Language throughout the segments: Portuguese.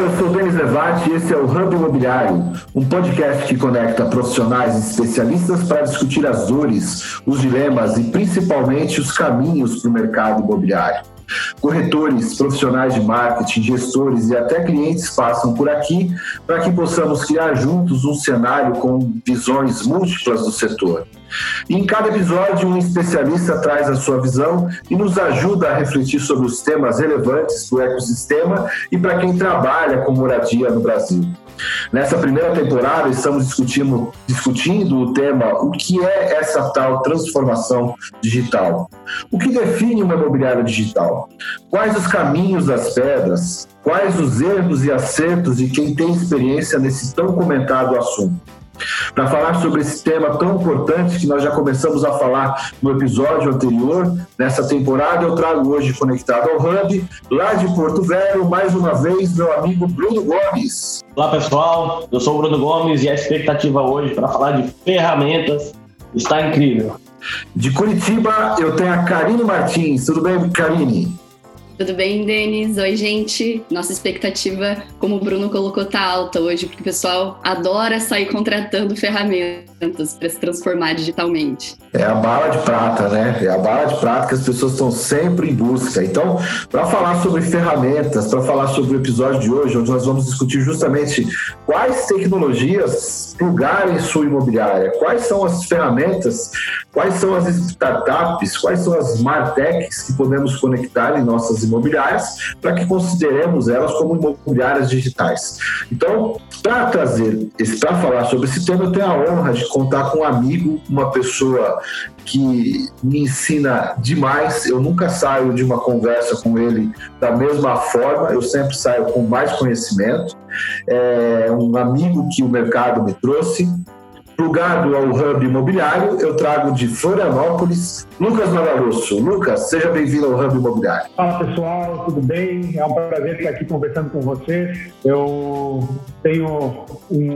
Olá, eu sou Denis Levati e esse é o Hub Imobiliário, um podcast que conecta profissionais e especialistas para discutir as dores, os dilemas e principalmente os caminhos para o mercado imobiliário. Corretores, profissionais de marketing, gestores e até clientes passam por aqui para que possamos criar juntos um cenário com visões múltiplas do setor. E em cada episódio, um especialista traz a sua visão e nos ajuda a refletir sobre os temas relevantes do ecossistema e para quem trabalha com moradia no Brasil. Nessa primeira temporada, estamos discutindo, discutindo o tema o que é essa tal transformação digital. O que define uma imobiliária digital? Quais os caminhos das pedras? Quais os erros e acertos de quem tem experiência nesse tão comentado assunto? Para falar sobre esse tema tão importante que nós já começamos a falar no episódio anterior, nessa temporada, eu trago hoje conectado ao Hub, lá de Porto Velho, mais uma vez, meu amigo Bruno Gomes. Olá pessoal, eu sou o Bruno Gomes e a expectativa hoje para falar de ferramentas está incrível. De Curitiba, eu tenho a Karine Martins. Tudo bem, Karine? Tudo bem, Denis? Oi, gente. Nossa expectativa, como o Bruno colocou, tá alta hoje, porque o pessoal adora sair contratando ferramentas para se transformar digitalmente. É a bala de prata, né? É a bala de prata que as pessoas estão sempre em busca. Então, para falar sobre ferramentas, para falar sobre o episódio de hoje, onde nós vamos discutir justamente quais tecnologias plugar em sua imobiliária, quais são as ferramentas, quais são as startups, quais são as martechs que podemos conectar em nossas imobiliárias para que consideremos elas como imobiliárias digitais. Então, para trazer, para falar sobre esse tema, eu tenho a honra de contar com um amigo, uma pessoa que me ensina demais. Eu nunca saio de uma conversa com ele da mesma forma, eu sempre saio com mais conhecimento. É um amigo que o mercado me trouxe, Plugado ao Hub Imobiliário, eu trago de Florianópolis, Lucas Magalusso. Lucas, seja bem-vindo ao Hub Imobiliário. Fala pessoal, tudo bem? É um prazer estar aqui conversando com vocês. Eu tenho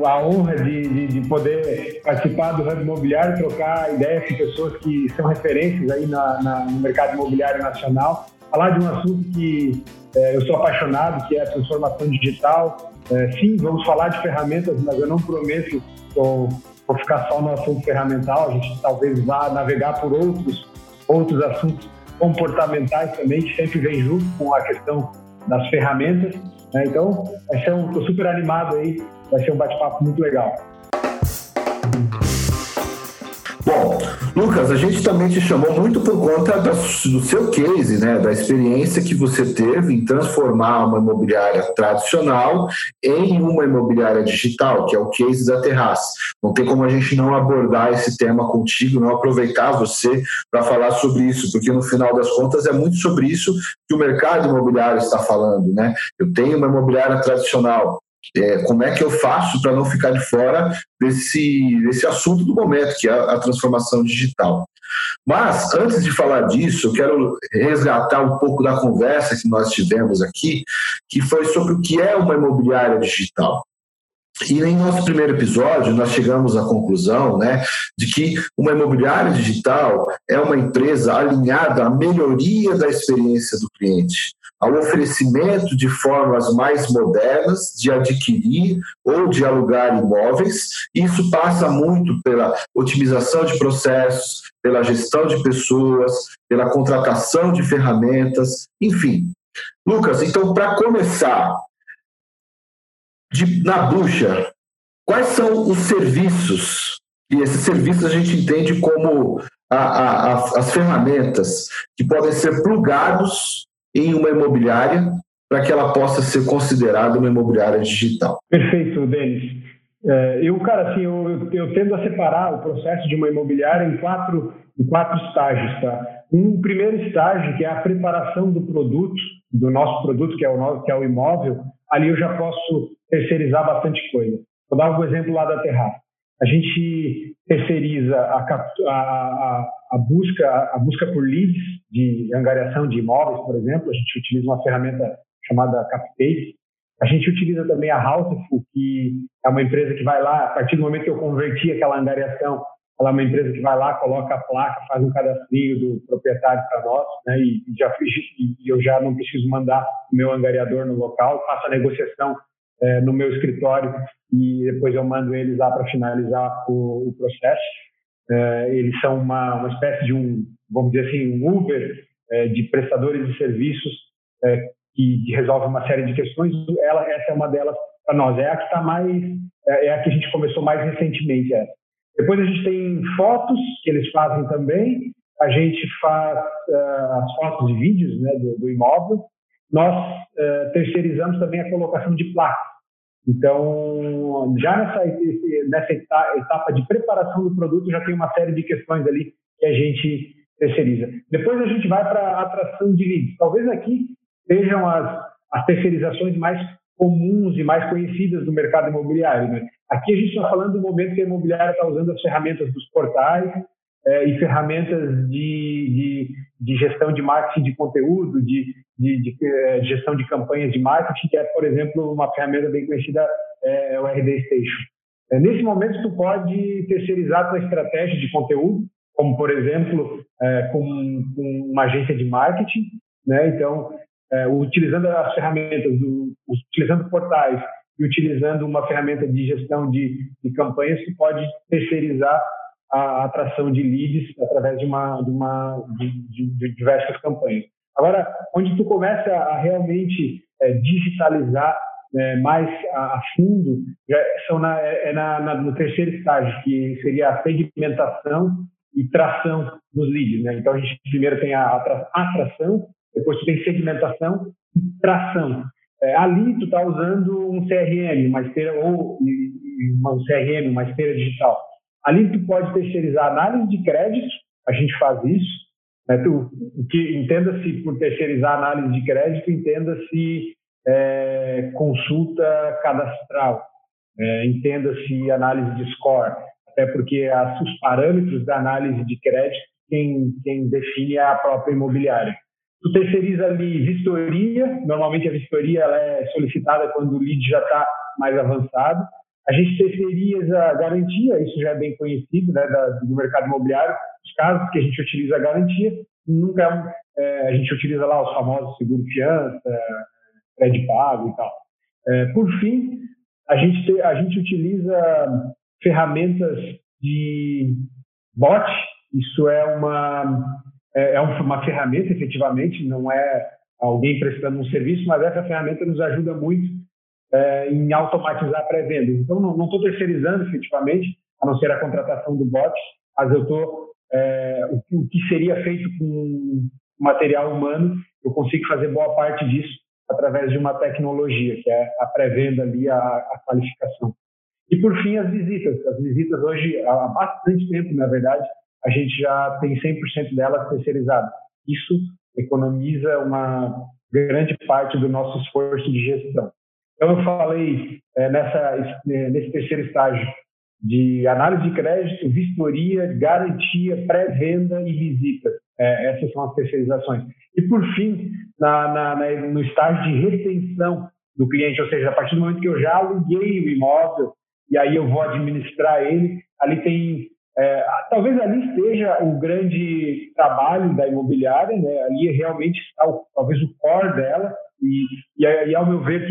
a honra de, de, de poder participar do Hub Imobiliário, trocar ideias com pessoas que são referências aí na, na, no mercado imobiliário nacional. Falar de um assunto que é, eu sou apaixonado, que é a transformação digital. É, sim, vamos falar de ferramentas, mas eu não prometo vou ficar só no assunto ferramental, a gente talvez vá navegar por outros, outros assuntos comportamentais também, que sempre vem junto com a questão das ferramentas. Né? Então, ser um, super animado aí, vai ser um bate-papo muito legal. Bom, Lucas, a gente também te chamou muito por conta do seu case, né, da experiência que você teve em transformar uma imobiliária tradicional em uma imobiliária digital, que é o case da Terrace. Não tem como a gente não abordar esse tema contigo, não aproveitar você para falar sobre isso, porque no final das contas é muito sobre isso que o mercado imobiliário está falando, né? Eu tenho uma imobiliária tradicional, é, como é que eu faço para não ficar de fora desse, desse assunto do momento, que é a, a transformação digital. Mas, antes de falar disso, eu quero resgatar um pouco da conversa que nós tivemos aqui, que foi sobre o que é uma imobiliária digital. E em nosso primeiro episódio, nós chegamos à conclusão né, de que uma imobiliária digital é uma empresa alinhada à melhoria da experiência do cliente, ao oferecimento de formas mais modernas de adquirir ou de alugar imóveis. Isso passa muito pela otimização de processos, pela gestão de pessoas, pela contratação de ferramentas, enfim. Lucas, então, para começar, de, na bucha, quais são os serviços? E esses serviços a gente entende como a, a, a, as ferramentas que podem ser plugados em uma imobiliária para que ela possa ser considerada uma imobiliária digital. Perfeito, Denis. É, eu, cara, assim, eu, eu, tendo a separar o processo de uma imobiliária em quatro, em quatro estágios, tá? Um primeiro estágio, que é a preparação do produto, do nosso produto, que é o, que é o imóvel, ali eu já posso terceirizar bastante coisa. Vou dar um exemplo lá da Terraça. A gente terceiriza a, a, a, busca, a busca por leads de angariação de imóveis, por exemplo. A gente utiliza uma ferramenta chamada Captace. A gente utiliza também a Houseful, que é uma empresa que vai lá, a partir do momento que eu converti aquela angariação, ela é uma empresa que vai lá, coloca a placa, faz um cadastrinho do proprietário para nós, né? E, já e eu já não preciso mandar o meu angariador no local, faço a negociação é, no meu escritório e depois eu mando eles lá para finalizar o, o processo. É, eles são uma, uma espécie de um, vamos dizer assim, um Uber é, de prestadores de serviços é, que, resolve uma série de questões. Ela, essa é uma delas para nós. É a que está mais, é, é, a que a gente começou mais recentemente. Depois a gente tem fotos que eles fazem também. A gente faz uh, as fotos e vídeos né, do, do imóvel. Nós uh, terceirizamos também a colocação de placas. Então, já nessa, nessa etapa de preparação do produto, já tem uma série de questões ali que a gente terceiriza. Depois a gente vai para a atração de leads. Talvez aqui sejam as, as terceirizações mais comuns e mais conhecidas do mercado imobiliário. Né? Aqui a gente está falando do momento que a imobiliária está usando as ferramentas dos portais é, e ferramentas de, de, de, gestão de marketing de conteúdo, de, de, de, é, gestão de campanhas de marketing, que é, por exemplo, uma ferramenta bem conhecida, é, o RD Station. É, nesse momento, tu pode terceirizar a tua estratégia de conteúdo, como, por exemplo, é, com, com, uma agência de marketing, né? Então, utilizando as ferramentas, do, utilizando portais e utilizando uma ferramenta de gestão de, de campanhas, tu pode terceirizar a atração de leads através de uma, de, uma, de, de diversas campanhas. Agora, onde tu começa a realmente é, digitalizar é, mais a, a fundo, são na, é, é na, na, no terceiro estágio, que seria a segmentação e tração dos leads. Né? Então, a gente primeiro tem a atração, depois tu tem segmentação e tração. É, ali tu está usando um CRM, uma esteira, ou um CRM, uma esteira digital. Ali tu pode terceirizar análise de crédito, a gente faz isso. Tu, que entenda-se por terceirizar análise de crédito, entenda-se é, consulta cadastral, é, entenda-se análise de score, até porque as, os parâmetros da análise de crédito quem, quem define é a própria imobiliária. Tu terceiriza ali vistoria, normalmente a vistoria ela é solicitada quando o lead já está mais avançado. A gente terceiriza garantia, isso já é bem conhecido né, da, do mercado imobiliário. Os casos que a gente utiliza a garantia, nunca é, a gente utiliza lá os famosos seguro fiança, crédito pago e tal. É, por fim, a gente, te, a gente utiliza ferramentas de bot, isso é uma, é, é uma ferramenta, efetivamente, não é alguém prestando um serviço, mas essa ferramenta nos ajuda muito é, em automatizar a pré-venda. Então, não estou terceirizando efetivamente, a não ser a contratação do bot, mas eu estou. É, o, o, que seria feito com material humano, eu consigo fazer boa parte disso através de uma tecnologia, que é a pré-venda ali, a, a qualificação. E, por fim, as visitas. As visitas hoje, há bastante tempo, na verdade, a gente já tem 100% delas terceirizadas. Isso economiza uma grande parte do nosso esforço de gestão. Então, eu falei é, nessa, nesse terceiro estágio de análise de crédito, vistoria, garantia, pré-venda e visita. É, essas são as terceirizações. E, por fim, na, na, na, no estágio de retenção do cliente, ou seja, a partir do momento que eu já aluguei o imóvel e aí eu vou administrar ele, ali tem é, talvez ali esteja o grande trabalho da imobiliária, né? ali realmente está o, talvez o core dela, e, e, e ao meu ver,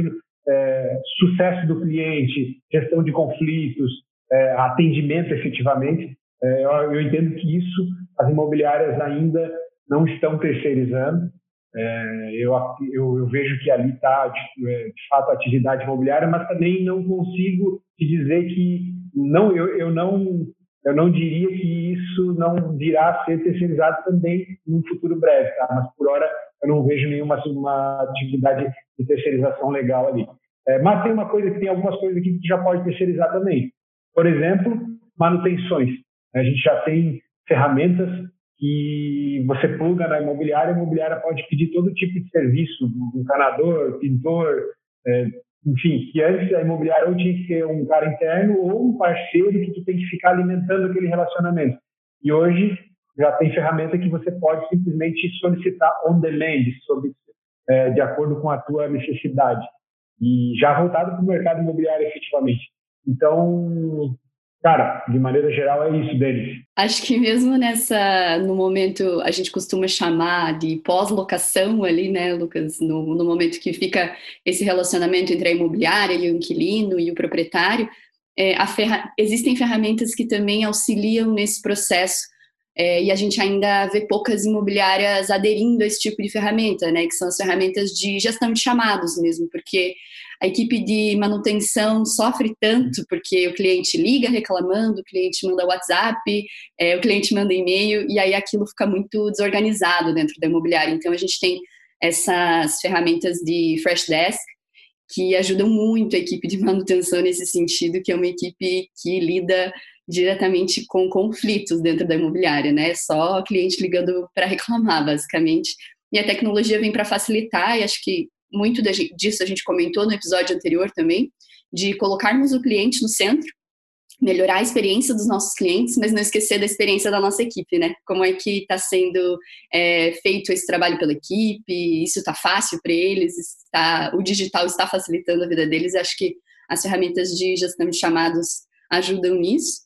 é, sucesso do cliente, gestão de conflitos, é, atendimento efetivamente. É, eu, eu, entendo que isso as imobiliárias ainda não estão terceirizando. É, eu, eu, eu, vejo que ali está, de, é, de, fato, a atividade imobiliária, mas também não consigo te dizer que não, eu, não eu não diria que isso não virá a ser terceirizado também num futuro breve, tá? mas por hora eu não vejo nenhuma uma atividade de terceirização legal ali. É, mas tem uma coisa que tem algumas coisas aqui que já pode terceirizar também. Por exemplo, manutenções. A gente já tem ferramentas que você pluga na imobiliária, a imobiliária pode pedir todo tipo de serviço, encanador, pintor, é, enfim, que antes a imobiliária ou tinha que ser um cara interno ou um parceiro que tu tem que ficar alimentando aquele relacionamento. E hoje já tem ferramenta que você pode simplesmente solicitar on demand, sobre, é, de acordo com a tua necessidade. E já voltado para o mercado imobiliário efetivamente. Então, Cara, de maneira geral é isso, Denis. Acho que mesmo nessa, no momento, a gente costuma chamar de pós-locação ali, né, Lucas? No, no, momento que fica esse relacionamento entre a imobiliária e o inquilino e o proprietário, é, ferra existem ferramentas que também auxiliam nesse processo é, e a gente ainda vê poucas imobiliárias aderindo a esse tipo de ferramenta, né, que são as ferramentas de gestão de chamados mesmo, porque a equipe de manutenção sofre tanto porque o cliente liga reclamando, o cliente manda WhatsApp, é, o cliente manda e-mail, e aí aquilo fica muito desorganizado dentro da imobiliária. Então a gente tem essas ferramentas de Fresh Desk que ajudam muito a equipe de manutenção nesse sentido, que é uma equipe que lida diretamente com conflitos dentro da imobiliária, né? Só cliente ligando para reclamar, basicamente. E a tecnologia vem para facilitar, e acho que muito disso a gente comentou no episódio anterior também, de colocarmos o cliente no centro, melhorar a experiência dos nossos clientes, mas não esquecer da experiência da nossa equipe, né? Como é que está sendo é, feito esse trabalho pela equipe? Isso está fácil para eles? Está, o digital está facilitando a vida deles? Acho que as ferramentas de gestão de chamados ajudam nisso.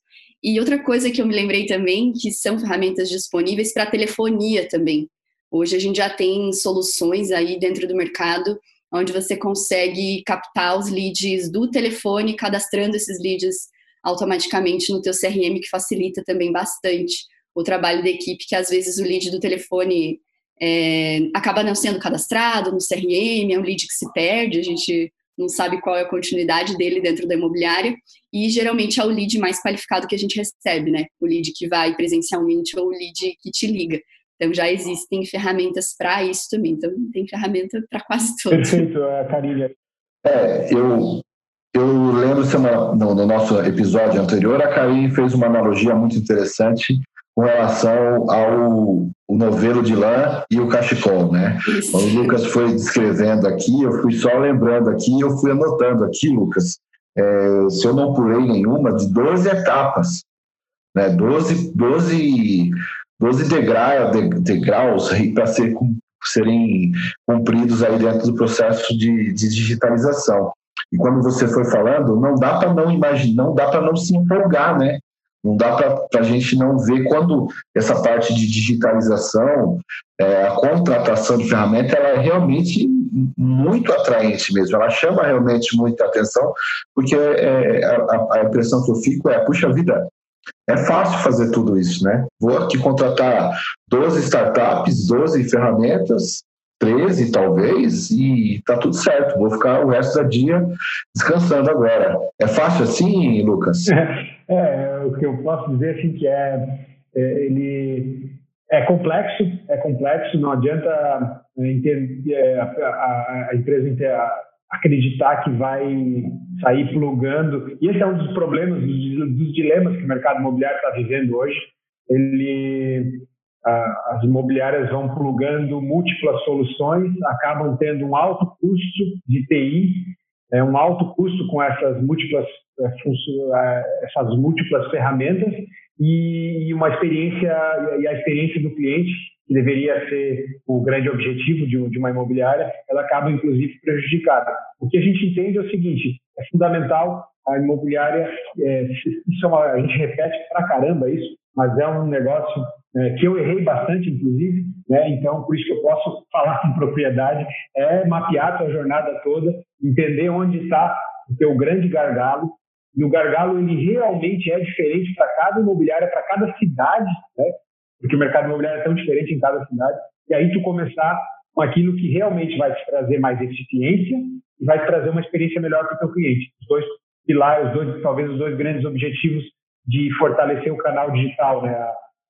E outra coisa que eu me lembrei também, que são ferramentas disponíveis para telefonia também. Hoje a gente já tem soluções aí dentro do mercado onde você consegue captar os leads do telefone, cadastrando esses leads automaticamente no teu CRM, que facilita também bastante o trabalho da equipe, que às vezes o lead do telefone é, acaba não sendo cadastrado no CRM, é um lead que se perde, a gente não sabe qual é a continuidade dele dentro da imobiliária, e geralmente é o lead mais qualificado que a gente recebe, né? O lead que vai presencialmente ou o lead que te liga. Então já existem ferramentas para isso também. Então tem ferramenta para quase todos. Perfeito, Carilha. É, eu, eu lembro semana, no, no, nosso episódio anterior, a Karine fez uma analogia muito interessante com relação ao novelo de lã e o cachecol, né? Isso. O Lucas foi descrevendo aqui, eu fui só lembrando aqui, eu fui anotando aqui, Lucas, é, se eu não pulei nenhuma, de 12 etapas, né? 12, 12, 12 degra, degraus para ser, serem cumpridos aí dentro do processo de, de digitalização. E quando você foi falando, não dá para não imaginar, não dá para não se empolgar, né? Não dá para a gente não ver quando essa parte de digitalização, é, a contratação de ferramenta, ela é realmente muito atraente mesmo. Ela chama realmente muita atenção, porque é, a, a impressão que eu fico é, puxa vida, é fácil fazer tudo isso, né? Vou aqui contratar 12 startups, 12 ferramentas, 13 talvez, e tá tudo certo. Vou ficar o resto do dia descansando agora. É fácil assim, Lucas? É, o que eu posso dizer assim que é, é ele é complexo, é complexo. Não adianta é, é, a, a, a empresa acreditar que vai sair plugando. E esse é um dos problemas, dos, dos dilemas que o mercado imobiliário está vivendo hoje. Ele as imobiliárias vão plugando múltiplas soluções, acabam tendo um alto custo de TI, é, um alto custo com essas múltiplas, é, é, essas múltiplas ferramentas e uma experiência e a experiência do cliente que deveria ser o grande objetivo de, uma imobiliária, ela acaba inclusive prejudicada. O que a gente entende é o seguinte: é fundamental a imobiliária, é, isso é uma, a gente repete pra caramba isso, mas é um negócio é, que eu errei bastante, inclusive, né? então por isso que eu posso falar com propriedade, é mapear a tua jornada toda, entender onde está o teu grande gargalo, e o gargalo ele realmente é diferente para cada imobiliária, para cada cidade, né? porque o mercado imobiliário é tão diferente em cada cidade, e aí tu começar com aquilo que realmente vai te trazer mais eficiência e vai te trazer uma experiência melhor para o teu cliente. Os dois pilares, os dois, talvez os dois grandes objetivos de fortalecer o canal digital, né?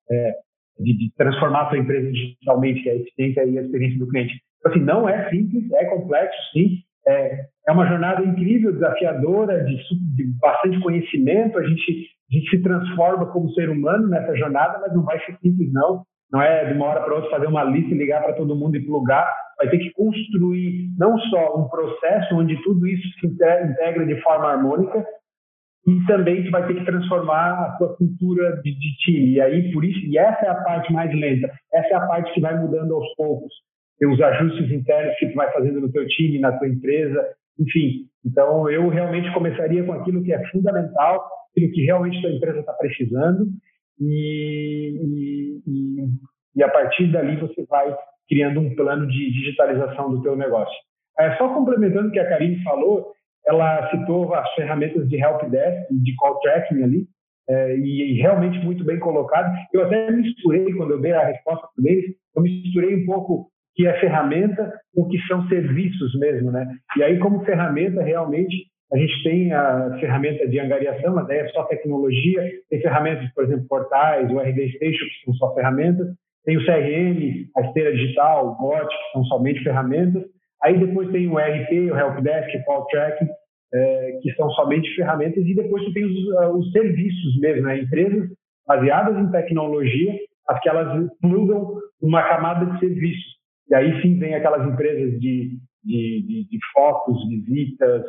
É, de, de, transformar a sua empresa digitalmente, é a eficiência e a experiência do cliente. Então, assim, não é simples, é complexo, sim. É, é uma jornada incrível, desafiadora, de, de bastante conhecimento. A gente, a gente se transforma como ser humano nessa jornada, mas não vai ser simples, não. Não é de uma hora para outra fazer uma lista e ligar para todo mundo e plugar. Vai ter que construir não só um processo onde tudo isso se integra de forma harmônica, e também tu vai ter que transformar a tua cultura de, de, time. E aí, por isso, e essa é a parte mais lenta, essa é a parte que vai mudando aos poucos. Tem os ajustes internos que tu vai fazendo no teu time, na tua empresa, enfim. Então, eu realmente começaria com aquilo que é fundamental, aquilo que realmente a empresa está precisando, e, e, e, a partir dali você vai criando um plano de digitalização do teu negócio. É, só complementando o que a Karine falou, ela citou as ferramentas de helpdesk, de call tracking ali, é, e, e, realmente muito bem colocado. Eu até misturei, quando eu dei a resposta para eles, eu misturei um pouco o que é ferramenta com o que são serviços mesmo, né? E aí, como ferramenta, realmente, a gente tem a ferramenta de angariação, mas aí é só tecnologia, tem ferramentas, por exemplo, portais, o RD Station, que são só ferramentas, tem o CRM, a esteira digital, o bot, que são somente ferramentas, aí depois tem o RP, o Helpdesk, o Call Tracking, é, que são somente ferramentas, e depois tu tem os, uh, os serviços mesmo, né? empresas baseadas em tecnologia, as que elas plugam uma camada de serviços. E aí sim vem aquelas empresas de, de, de, de visitas,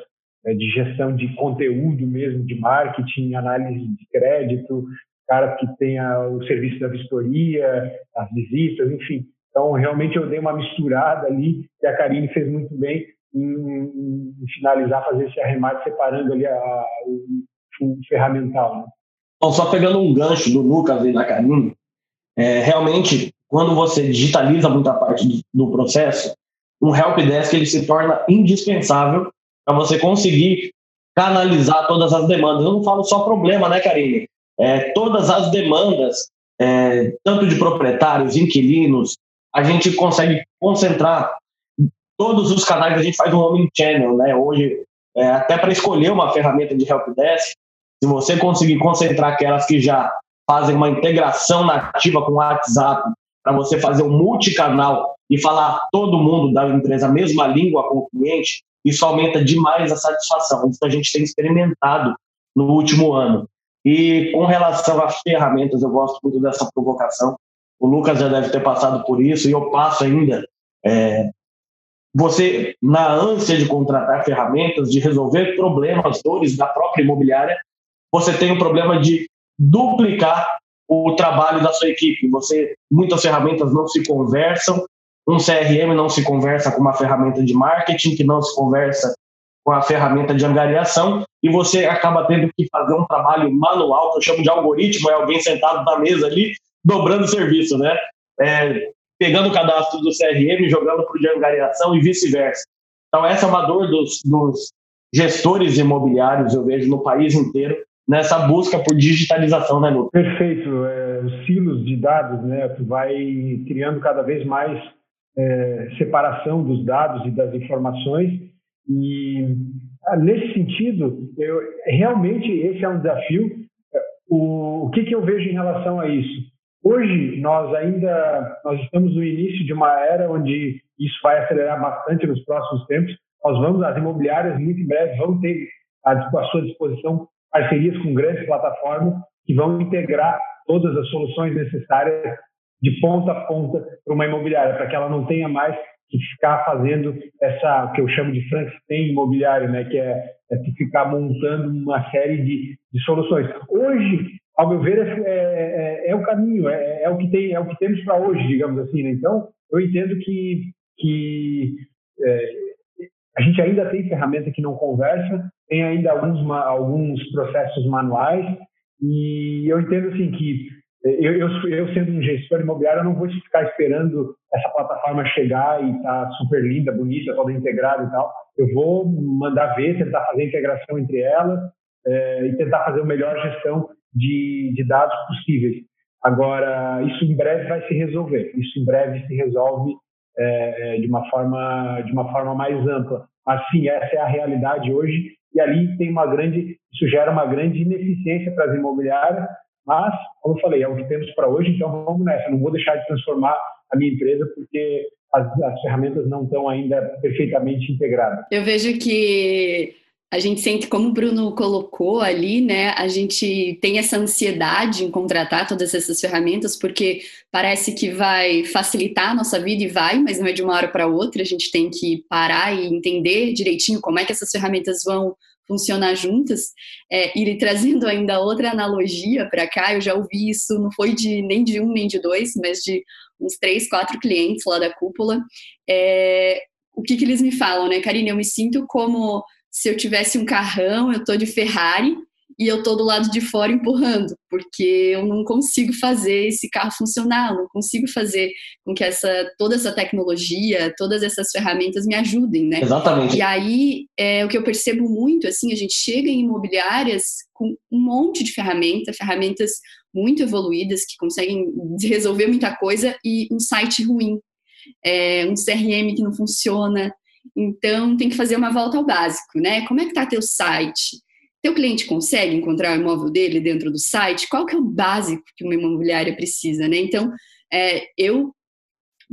é, de gestão de conteúdo mesmo, de marketing, análise de crédito, caras que tem o serviço da vistoria, as visitas, enfim. Então, realmente eu dei uma misturada ali, e a Karine fez muito bem, em, em finalizar, fazer esse arremate separando ali a, a, o, o, ferramental. Né? Bom, só pegando um gancho do Lucas e da Karine, é, realmente, quando você digitaliza muita parte do, do processo, um helpdesk ele se torna indispensável para você conseguir canalizar todas as demandas. Eu não falo só problema, né, Karine? É, todas as demandas, é, tanto de proprietários, inquilinos, a gente consegue concentrar todos os canais a gente faz um omnichannel, né? Hoje, é, até para escolher uma ferramenta de helpdesk, se você conseguir concentrar aquelas que já fazem uma integração nativa com o WhatsApp, para você fazer um multicanal e falar todo mundo da empresa a mesma língua com o cliente, isso aumenta demais a satisfação. Isso a gente tem experimentado no último ano. E com relação às ferramentas, eu gosto muito dessa provocação. O Lucas já deve ter passado por isso e eu passo ainda. É, você, na ânsia de contratar ferramentas, de resolver problemas, dores da própria imobiliária, você tem o problema de duplicar o trabalho da sua equipe. Você, muitas ferramentas não se conversam, um CRM não se conversa com uma ferramenta de marketing, que não se conversa com a ferramenta de angariação, e você acaba tendo que fazer um trabalho manual, que eu chamo de algoritmo, é alguém sentado na mesa ali, dobrando serviço, né? É, pegando o cadastro do CRM, jogando para o de angariação e vice-versa. Então, essa é uma dor dos, dos gestores imobiliários, eu vejo, no país inteiro, nessa busca por digitalização, né, Lu? Perfeito. É, os silos de dados, né, tu vai criando cada vez mais é, separação dos dados e das informações e ah, nesse sentido, eu, realmente esse é um desafio. O, o que, que eu vejo em relação a isso? Hoje nós ainda nós estamos no início de uma era onde isso vai acelerar bastante nos próximos tempos. Nós vamos as imobiliárias muito em breve vão ter à sua disposição parcerias com grandes plataformas que vão integrar todas as soluções necessárias de ponta a ponta para uma imobiliária, para que ela não tenha mais que ficar fazendo essa o que eu chamo de Frankenstein imobiliário, né, que é, é ficar montando uma série de, de soluções. Hoje ao meu ver, é, é, é o caminho, é, é, o que tem, é o que temos para hoje, digamos assim. Né? Então, eu entendo que, que é, a gente ainda tem ferramenta que não conversa, tem ainda alguns, alguns processos manuais, e eu entendo assim que eu, eu, eu, sendo um gestor imobiliário, eu não vou ficar esperando essa plataforma chegar e tá super linda, bonita, toda integrada e tal. Eu vou mandar ver, tentar fazer a integração entre elas é, e tentar fazer a melhor gestão de, de dados possíveis. Agora, isso em breve vai se resolver. Isso em breve se resolve é, é, de uma forma de uma forma mais ampla. Mas sim, essa é a realidade hoje e ali tem uma grande isso gera uma grande ineficiência para as imobiliárias. Mas, como eu falei, é o que temos para hoje. Então vamos nessa. Não vou deixar de transformar a minha empresa porque as, as ferramentas não estão ainda perfeitamente integradas. Eu vejo que a gente sente, como o Bruno colocou ali, né? A gente tem essa ansiedade em contratar todas essas ferramentas, porque parece que vai facilitar a nossa vida e vai, mas não é de uma hora para outra. A gente tem que parar e entender direitinho como é que essas ferramentas vão funcionar juntas. É, e trazendo ainda outra analogia para cá, eu já ouvi isso, não foi de nem de um nem de dois, mas de uns três, quatro clientes lá da cúpula. É, o que, que eles me falam, né, Karine? Eu me sinto como se eu tivesse um carrão, eu tô de Ferrari e eu tô do lado de fora empurrando, porque eu não consigo fazer esse carro funcionar, eu não consigo fazer com que essa toda essa tecnologia, todas essas ferramentas me ajudem, né? Exatamente. E aí, é, o que eu percebo muito, assim, a gente chega em imobiliárias com um monte de ferramentas, ferramentas muito evoluídas que conseguem resolver muita coisa e um site ruim, é, um CRM que não funciona. Então, tem que fazer uma volta ao básico, né? Como é que está teu site? Teu cliente consegue encontrar o imóvel dele dentro do site? Qual que é o básico que uma imobiliária precisa, né? Então, é, eu,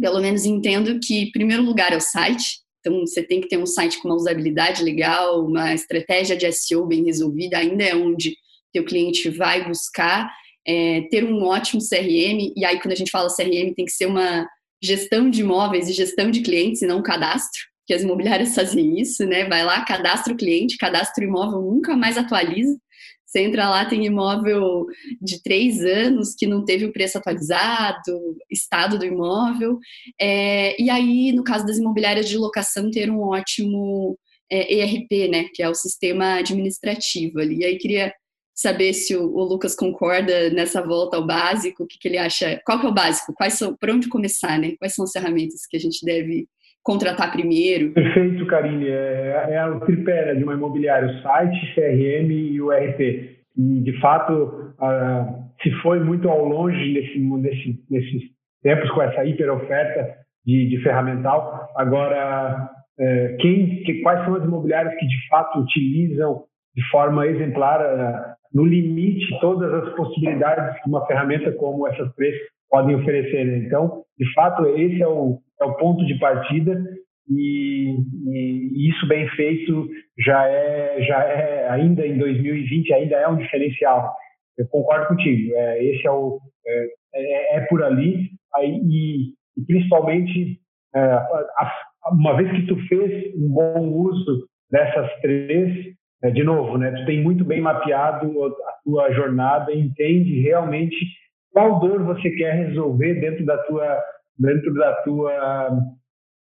pelo menos, entendo que, em primeiro lugar, é o site. Então, você tem que ter um site com uma usabilidade legal, uma estratégia de SEO bem resolvida, ainda é onde teu cliente vai buscar. É, ter um ótimo CRM, e aí, quando a gente fala CRM, tem que ser uma gestão de imóveis e gestão de clientes, e não um cadastro que as imobiliárias fazem isso, né? Vai lá, cadastra o cliente, cadastra o imóvel, nunca mais atualiza. Você entra lá, tem imóvel de três anos que não teve o preço atualizado, estado do imóvel. É, e aí, no caso das imobiliárias de locação, ter um ótimo é, ERP, né? Que é o sistema administrativo ali. E aí, queria saber se o, o, Lucas concorda nessa volta ao básico, o que, que ele acha, qual que é o básico, quais são, por onde começar, né? Quais são as ferramentas que a gente deve contratar primeiro? Perfeito, Karine. É, é o tripé de uma imobiliária, o site, CRM e o RP. E, de fato, se foi muito ao longe nesse, nesse, nesses tempos com essa hiper oferta de, de ferramental. Agora, é, quem, que, quais são as imobiliárias que, de fato, utilizam de forma exemplar, é, no limite, todas as possibilidades que uma ferramenta como essas três podem oferecer. Né? Então, de fato, esse é o, é o ponto de partida e, e, isso bem feito já é, já é, ainda em 2020, ainda é um diferencial. Eu concordo contigo, é, esse é o, é, é, é por ali, aí, e, e principalmente, é, a, uma vez que tu fez um bom uso dessas três, é, de novo, né, tu tem muito bem mapeado a tua jornada, entende realmente qual dor você quer resolver dentro da tua dentro da tua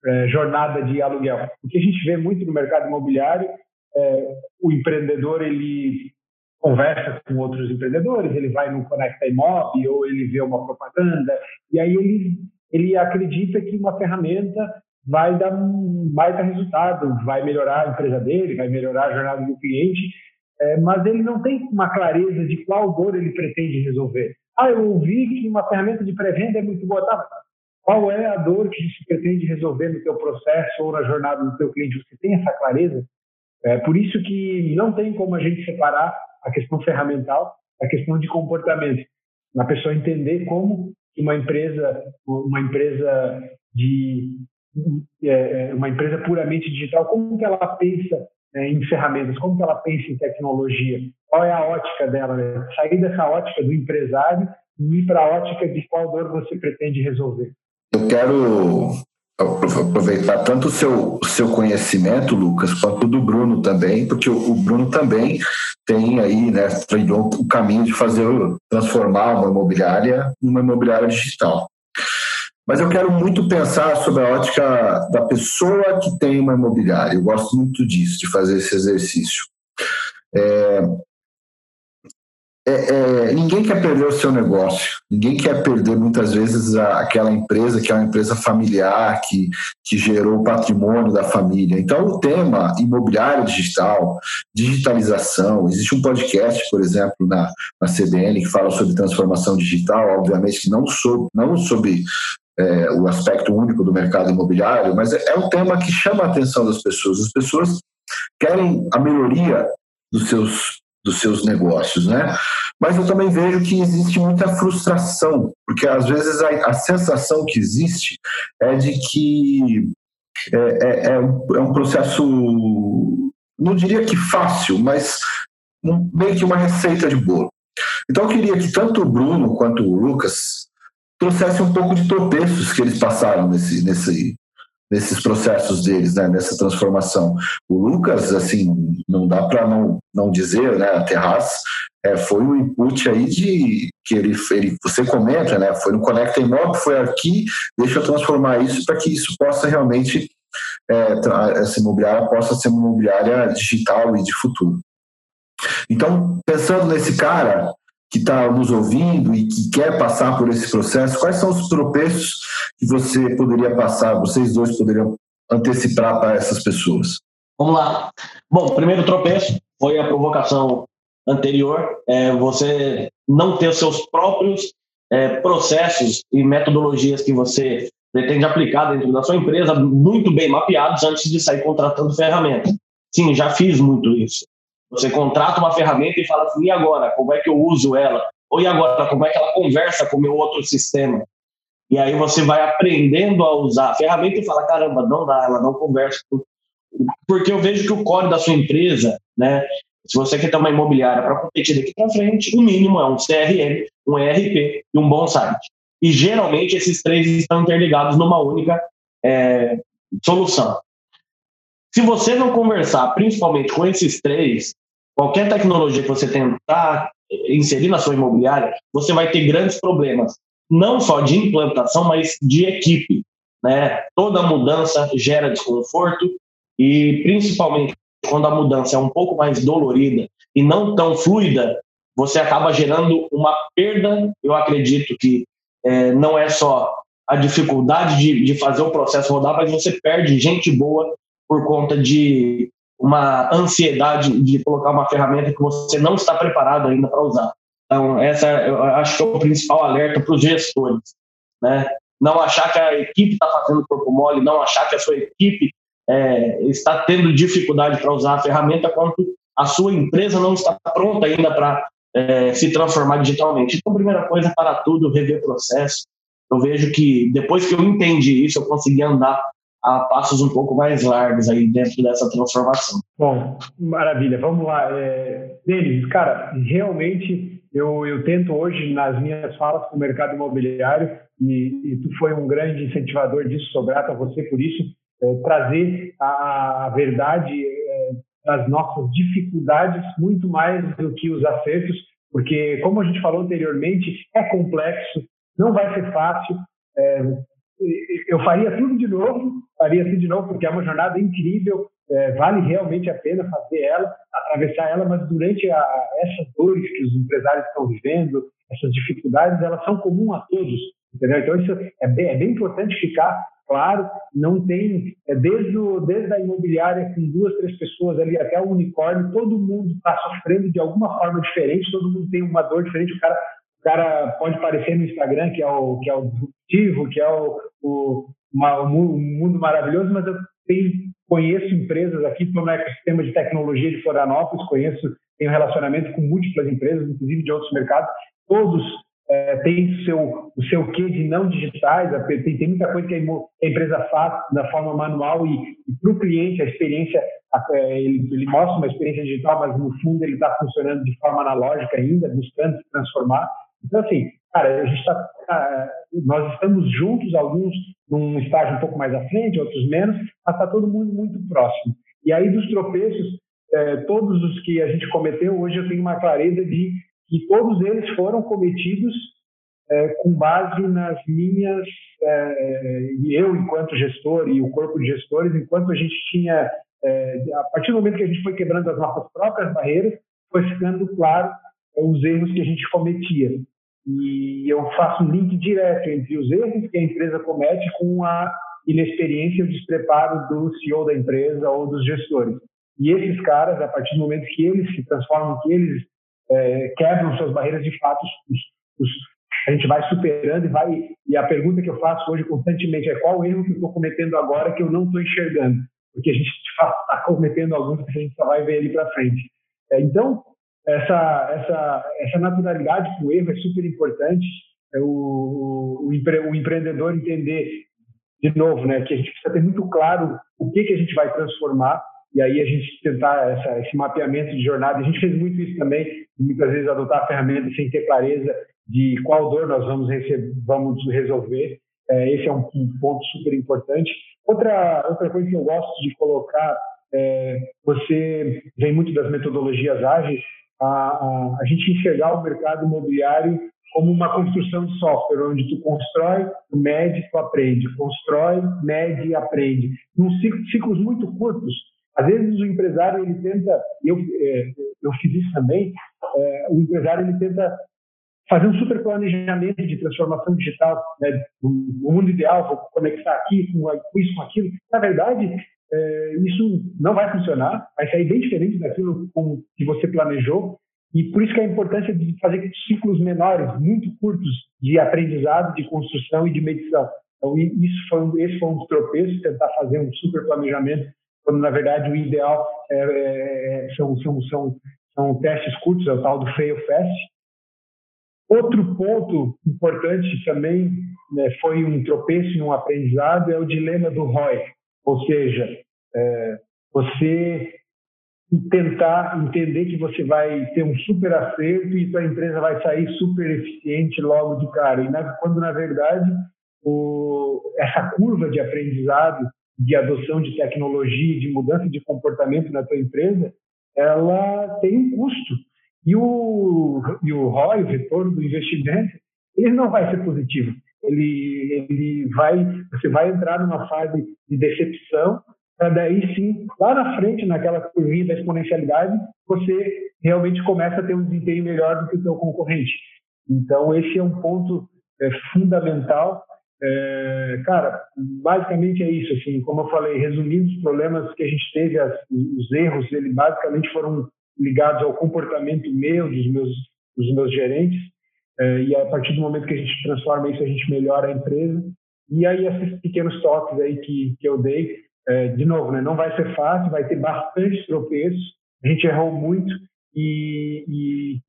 é, jornada de aluguel. O que a gente vê muito no mercado imobiliário, é, o empreendedor ele conversa com outros empreendedores, ele vai no Conecta Imob ou ele vê uma propaganda e aí ele ele acredita que uma ferramenta vai dar um baita resultado, vai melhorar a empresa dele, vai melhorar a jornada do cliente, é, mas ele não tem uma clareza de qual dor ele pretende resolver. Ah, eu ouvi que uma ferramenta de pré-venda é muito boa. Tá, qual é a dor que você pretende resolver no teu processo ou na jornada do teu cliente? Você tem essa clareza? É por isso que não tem como a gente separar a questão ferramental da questão de comportamento. A pessoa entender como uma empresa, uma empresa de é, é, uma empresa puramente digital, como que ela pensa é, em ferramentas, como que ela pensa em tecnologia, qual é a ótica dela, né? sair dessa ótica do empresário e ir para a ótica de qual dor você pretende resolver. Eu quero aproveitar tanto o seu, seu conhecimento, Lucas, quanto do Bruno também, porque o, o Bruno também tem aí, né, o caminho de fazer, transformar uma imobiliária numa imobiliária digital. Mas eu quero muito pensar sobre a ótica da pessoa que tem uma imobiliária. Eu gosto muito disso, de fazer esse exercício. É, é, é, ninguém quer perder o seu negócio, ninguém quer perder muitas vezes a, aquela empresa que é uma empresa familiar, que, que gerou o patrimônio da família. Então, o tema imobiliário digital, digitalização, existe um podcast, por exemplo, na, na CBN que fala sobre transformação digital, obviamente que não sobre, não sobre é, o aspecto único do mercado imobiliário, mas é, é um tema que chama a atenção das pessoas. As pessoas querem a melhoria dos seus dos seus negócios, né? Mas eu também vejo que existe muita frustração, porque às vezes a, a sensação que existe é de que é, é, é, um, é um processo, não diria que fácil, mas um, meio que uma receita de bolo. Então eu queria que tanto o Bruno quanto o Lucas trouxessem um pouco de tropeços que eles passaram nesse, nesse, nesses processos deles, né, nessa transformação. O Lucas, assim, não dá para não, não dizer, né, a Terraz é, foi um input aí de que ele, ele você comenta, né, foi no Conecta Imóvel, foi aqui, deixa eu transformar isso para que isso possa realmente é, essa imobiliária possa ser uma imobiliária digital e de futuro. Então, pensando nesse cara que está nos ouvindo e que quer passar por esse processo, quais são os tropeços que você poderia passar, vocês dois poderiam antecipar para essas pessoas? Vamos lá. Bom, primeiro tropeço foi a provocação anterior, é você não ter os seus próprios é, processos e metodologias que você pretende aplicar dentro da sua empresa muito bem mapeados antes de sair contratando ferramenta. Sim, já fiz muito isso. Você contrata uma ferramenta e fala assim, e agora? Como é que eu uso ela? Ou e agora? Como é que ela conversa com o meu outro sistema? E aí você vai aprendendo a usar a ferramenta e fala, caramba, não dá, ela não conversa. Porque eu vejo que o core da sua empresa, né, se você quer ter uma imobiliária para competir daqui para frente, o mínimo é um CRM, um ERP e um bom site. E geralmente esses três estão interligados numa única é, solução. Se você não conversar principalmente com esses três, qualquer tecnologia que você tentar inserir na sua imobiliária, você vai ter grandes problemas, não só de implantação, mas de equipe. Né? Toda mudança gera desconforto e, principalmente, quando a mudança é um pouco mais dolorida e não tão fluida, você acaba gerando uma perda. Eu acredito que é, não é só a dificuldade de, de fazer o processo rodar, mas você perde gente boa por conta de uma ansiedade de colocar uma ferramenta que você não está preparado ainda para usar. Então, essa eu acho que é o principal alerta para os gestores. Né? Não achar que a equipe está fazendo corpo mole, não achar que a sua equipe é, está tendo dificuldade para usar a ferramenta, quanto a sua empresa não está pronta ainda para é, se transformar digitalmente. Então, primeira coisa, para tudo, rever processo. Eu vejo que depois que eu entendi isso, eu consegui andar a passos um pouco mais largos aí dentro dessa transformação. Bom, maravilha. Vamos lá. É, Denis, cara, realmente eu, eu tento hoje, nas minhas falas com o mercado imobiliário, e, e tu foi um grande incentivador disso, sou grato a você por isso, é, trazer a, a verdade é, das nossas dificuldades muito mais do que os acertos, porque, como a gente falou anteriormente, é complexo, não vai ser fácil. É, eu faria tudo de novo, faria tudo de novo, porque é uma jornada incrível, é, vale realmente a pena fazer ela, atravessar ela, mas durante a, essas dores que os empresários estão vivendo, essas dificuldades, elas são comuns a todos, entendeu? Então, isso é bem, é bem importante ficar claro, não tem, é, desde, o, desde a imobiliária com duas, três pessoas ali até o unicórnio, todo mundo está sofrendo de alguma forma diferente, todo mundo tem uma dor diferente, o cara, cara pode parecer no Instagram que é o, que é o disruptivo, que é o, o, uma, o mundo maravilhoso, mas eu tenho, conheço empresas aqui, estou no ecossistema de tecnologia de Florianópolis, conheço, tenho relacionamento com múltiplas empresas, inclusive de outros mercados, todos é, tem o seu, o seu quê de não digitais, tem, tem muita coisa que a, empresa faz da forma manual e, e para o cliente a experiência, é, ele, ele, mostra uma experiência digital, mas no fundo ele está funcionando de forma analógica ainda, buscando se transformar. Então, assim, cara, a gente tá, tá, nós estamos juntos, alguns num estágio um pouco mais à frente, outros menos, mas está todo mundo muito próximo. E aí, dos tropeços, é, todos os que a gente cometeu, hoje eu tenho uma clareza de que todos eles foram cometidos é, com base nas minhas é, e eu enquanto gestor e o corpo de gestores enquanto a gente tinha a partir do momento que a gente foi quebrando as nossas próprias barreiras foi ficando claro os erros que a gente cometia e eu faço um link direto entre os erros que a empresa comete com a inexperiência o despreparo do CEO da empresa ou dos gestores e esses caras a partir do momento que eles se transformam que eles é, quebram suas barreiras de fato, os, os, a gente vai superando e vai. E a pergunta que eu faço hoje constantemente é qual erro que eu estou cometendo agora que eu não estou enxergando? Porque a gente está cometendo alguns que a gente só vai ver ali para frente. É, então, essa, essa, essa naturalidade com o erro é super importante. É o, o, empre, o empreendedor entender, de novo, né, que a gente precisa ter muito claro o que, que a gente vai transformar e aí a gente tentar essa, esse mapeamento de jornada. A gente fez muito isso também, muitas vezes adotar a ferramenta sem ter clareza de qual dor nós vamos, receber, vamos resolver. É, esse é um, um, ponto super importante. Outra, outra coisa que eu gosto de colocar, é, você vem muito das metodologias ágeis, a, a, a gente enxergar o mercado imobiliário como uma construção de software, onde tu constrói, mede, tu aprende, constrói, mede e aprende. Num ciclo, ciclos muito curtos. Às vezes o empresário ele tenta, eu é, eu fiz isso também, é, o empresário ele tenta fazer um super planejamento de transformação digital, né? o mundo ideal, vou conectar aqui com isso, com aquilo. Na verdade, é, isso não vai funcionar, vai sair bem diferente daquilo que você planejou. E por isso que a importância de fazer ciclos menores, muito curtos, de aprendizado, de construção e de medição. Então, isso foi um, esse foi um dos tropeços, tentar fazer um super planejamento, quando, na verdade, o ideal é, é, é são, são, são, são testes curtos, é o tal do fail fast. Outro ponto importante também né, foi um tropeço e um aprendizado, é o dilema do ROI, ou seja, é, você tentar entender que você vai ter um super acerto e sua empresa vai sair super eficiente logo de cara. E na, quando, na verdade, o, essa curva de aprendizado, de adoção de tecnologia, de mudança de comportamento na tua empresa, ela tem um custo. E o, e o ROI, o retorno do investimento, ele não vai ser positivo. Ele, ele vai, você vai entrar numa fase de decepção para daí sim, lá na frente, naquela curvinha da exponencialidade, você realmente começa a ter um desempenho melhor do que o seu concorrente. Então, esse é um ponto é, fundamental. É, cara, basicamente é isso. Assim, como eu falei, resumindo os problemas que a gente teve, as, os erros, eles basicamente foram ligados ao comportamento meu, dos meus, dos meus gerentes. É, e a partir do momento que a gente transforma isso, a gente melhora a empresa. E aí, esses pequenos toques aí que, que eu dei, é, de novo, né, não vai ser fácil, vai ter bastante tropeços, a gente errou muito e, e,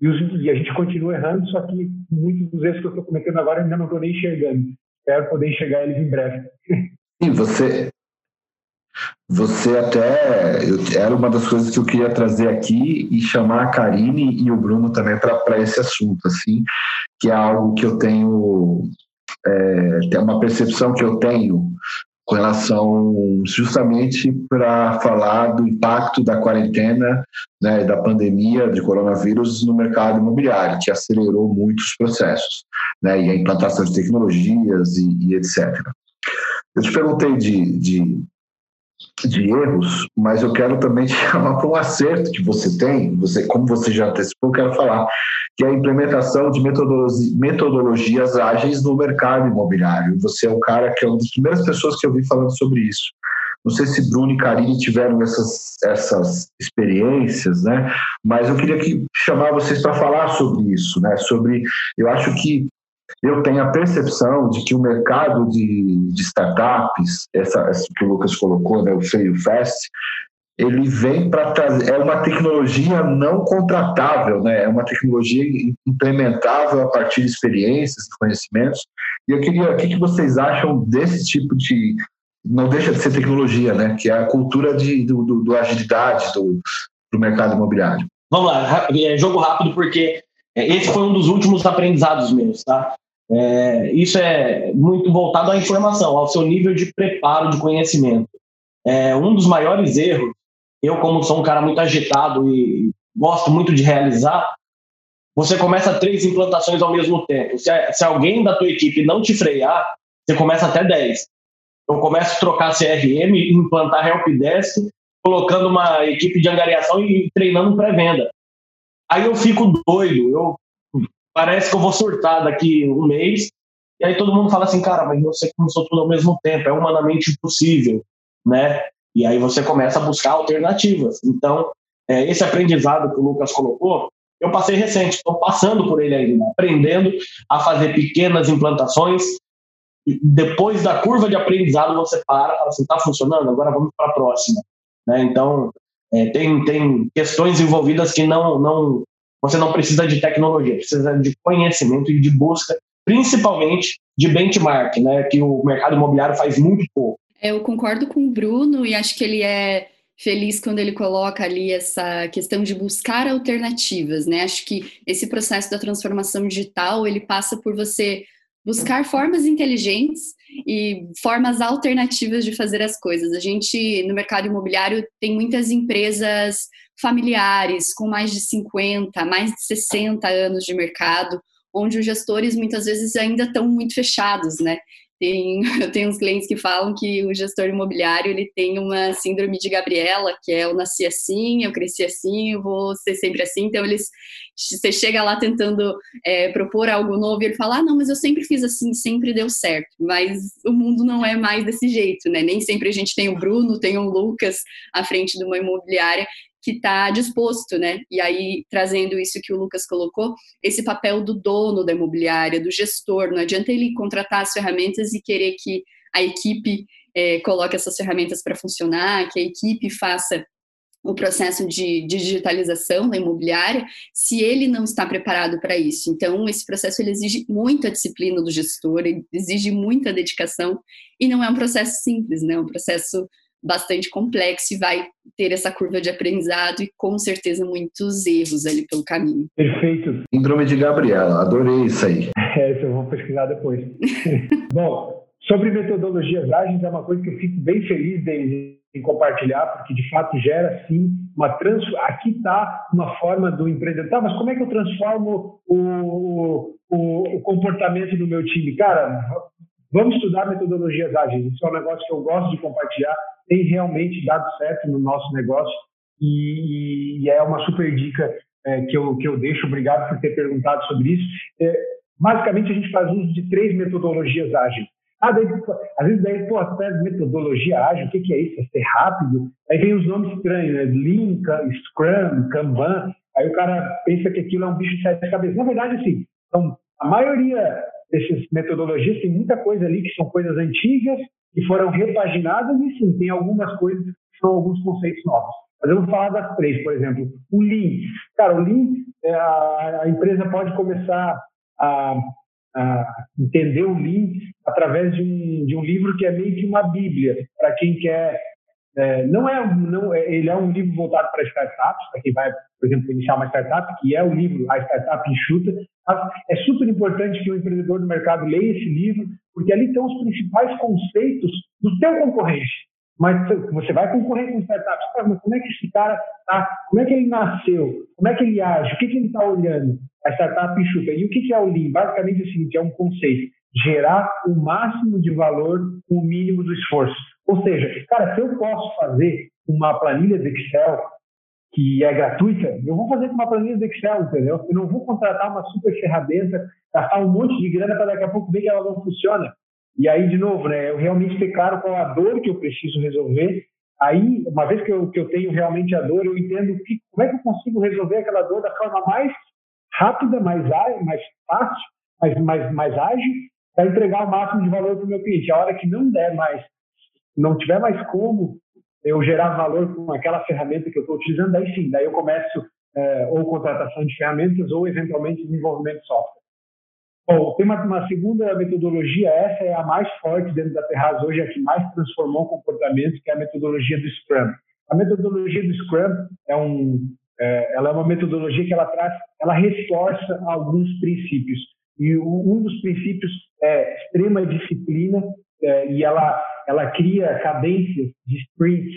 e, os, e a gente continua errando, só que muitos dos erros que eu estou cometendo agora ainda não estou nem enxergando. Espero poder enxergar eles em breve. Sim, você, você até eu, era uma das coisas que eu queria trazer aqui e chamar a Karine e o Bruno também para esse assunto, assim, que é algo que eu tenho é, uma percepção que eu tenho com relação justamente para falar do impacto da quarentena, né, da pandemia de coronavírus no mercado imobiliário, que acelerou muitos processos, né, e a implantação de tecnologias e, e etc. Eu te perguntei de, de de erros, mas eu quero também te chamar para um acerto que você tem, você, como você já antecipou, eu quero falar, que é a implementação de metodologi metodologias ágeis no mercado imobiliário. Você é um cara que é uma das primeiras pessoas que eu vi falando sobre isso. Não sei se Bruno e Karine tiveram essas, essas experiências, né? Mas eu queria que chamar vocês para falar sobre isso, né? Sobre, eu acho que eu tenho a percepção de que o mercado de, de startups, essa, essa, que o Lucas colocou, né, o Fail Fast, ele vem para trazer, é uma tecnologia não contratável, né? é uma tecnologia implementável a partir de experiências, conhecimentos. E eu queria, o que, que vocês acham desse tipo de, não deixa de ser tecnologia, né? que é a cultura de, do, do, do agilidade do, do mercado imobiliário? Vamos lá, é, jogo rápido, porque é, esse foi um dos últimos aprendizados meus, tá? É, isso é muito voltado à informação, ao seu nível de preparo de conhecimento. É, um dos maiores erros, eu como sou um cara muito agitado e gosto muito de realizar, você começa três implantações ao mesmo tempo. Se, se alguém da tua equipe não te frear, você começa até 10. Eu começo a trocar CRM, implantar Helpdesk, colocando uma equipe de angariação e treinando pré-venda. Aí eu fico doido, eu parece que eu vou surtar daqui um mês, e aí todo mundo fala assim, cara, mas você começou tudo ao mesmo tempo, é humanamente impossível, né? E aí você começa a buscar alternativas. Então, é, esse aprendizado que o Lucas colocou, eu passei recente, estou passando por ele ainda, aprendendo a fazer pequenas implantações. Depois da curva de aprendizado, você para, fala assim, está funcionando, agora vamos para a próxima. Né? Então, é, tem, tem questões envolvidas que não, não, você não precisa de tecnologia, precisa de conhecimento e de busca, principalmente de benchmark, né, que o mercado imobiliário faz muito pouco. Eu concordo com o Bruno e acho que ele é feliz quando ele coloca ali essa questão de buscar alternativas, né? Acho que esse processo da transformação digital, ele passa por você buscar formas inteligentes e formas alternativas de fazer as coisas. A gente, no mercado imobiliário, tem muitas empresas familiares com mais de 50, mais de 60 anos de mercado, onde os gestores muitas vezes ainda estão muito fechados, né? Tem, eu tenho uns clientes que falam que o gestor imobiliário ele tem uma síndrome de Gabriela, que é eu nasci assim, eu cresci assim, eu vou ser sempre assim. Então eles, você chega lá tentando é, propor algo novo e ele fala, ah, não, mas eu sempre fiz assim, sempre deu certo. Mas o mundo não é mais desse jeito, né? Nem sempre a gente tem o Bruno, tem o Lucas à frente de uma imobiliária que está disposto, né? E aí, trazendo isso que o Lucas colocou, esse papel do dono da imobiliária, do gestor, não adianta ele contratar as ferramentas e querer que a equipe é, coloque essas ferramentas para funcionar, que a equipe faça o processo de, de, digitalização da imobiliária, se ele não está preparado para isso. Então, esse processo ele exige muita disciplina do gestor, exige muita dedicação, e não é um processo simples, né? É um processo bastante complexo e vai ter essa curva de aprendizado e com certeza muitos erros ali pelo caminho. Perfeito. Síndrome de Gabriela, adorei isso aí. É, isso eu vou pesquisar depois. Bom, sobre metodologias ágeis é uma coisa que eu fico bem feliz de, em compartilhar, porque de fato gera sim uma trans. Aqui está uma forma do empreendedor. Tá, mas como é que eu transformo o, o, o comportamento do meu time? Cara, vamos estudar metodologias ágeis. Isso é um negócio que eu gosto de compartilhar tem realmente dado certo no nosso negócio e, e é uma super dica é, que, eu, que eu deixo. Obrigado por ter perguntado sobre isso. É, basicamente, a gente faz uso de três metodologias ágeis. Ah, daí, às vezes daí, pô, metodologia ágil, o que, que é isso? É ser rápido? Aí vem os nomes estranhos, né? Lean, Scrum, Kanban. Aí o cara pensa que aquilo é um bicho de sete cabeças. Na verdade, assim, então, a maioria dessas metodologias tem muita coisa ali que são coisas antigas que foram repaginadas e sim, tem algumas coisas que são alguns conceitos novos. Mas eu vou falar das três, por exemplo. O Lean. Cara, o Lean, é, a, a empresa pode começar a, a, entender o Lean através de um, de um livro que é meio que uma bíblia para quem quer é, não é, não, é, ele é um livro voltado para startups, para quem vai, por exemplo, iniciar uma startup, que é o livro A Startup Enxuta. É super importante que o empreendedor do mercado leia esse livro, porque ali estão os principais conceitos do seu concorrente. Mas você vai concorrer com startups, mas como é que esse cara tá? Como é que ele nasceu? Como é que ele age? O que, que ele está olhando? A startup enxuta. E o que, que é o Lean? Basicamente é o seguinte: é um conceito gerar o máximo de valor com o mínimo do esforço. Ou seja, cara, se eu posso fazer uma planilha de Excel que é gratuita, eu vou fazer com uma planilha de Excel, entendeu? Eu não vou contratar uma super ferramenta, gastar um monte de grana para daqui a pouco ver que ela não funciona. E aí, de novo, né, eu realmente ter claro qual a dor que eu preciso resolver. Aí, uma vez que eu, que eu tenho realmente a dor, eu entendo que, como é que eu consigo resolver aquela dor da forma mais rápida, mais, mais fácil, mais, mais, mais ágil para entregar o máximo de valor para o meu cliente. A hora que não der mais, não tiver mais como eu gerar valor com aquela ferramenta que eu estou utilizando, daí sim, daí eu começo é, ou contratação de ferramentas ou eventualmente desenvolvimento de software. Bom, tem uma, uma, segunda metodologia, essa é a mais forte dentro da Terraz hoje, é a que mais transformou o comportamento, que é a metodologia do Scrum. A metodologia do Scrum é um, é, ela é uma metodologia que ela traz, ela reforça alguns princípios. E um dos princípios é extrema disciplina é, e ela, ela cria cadências de sprints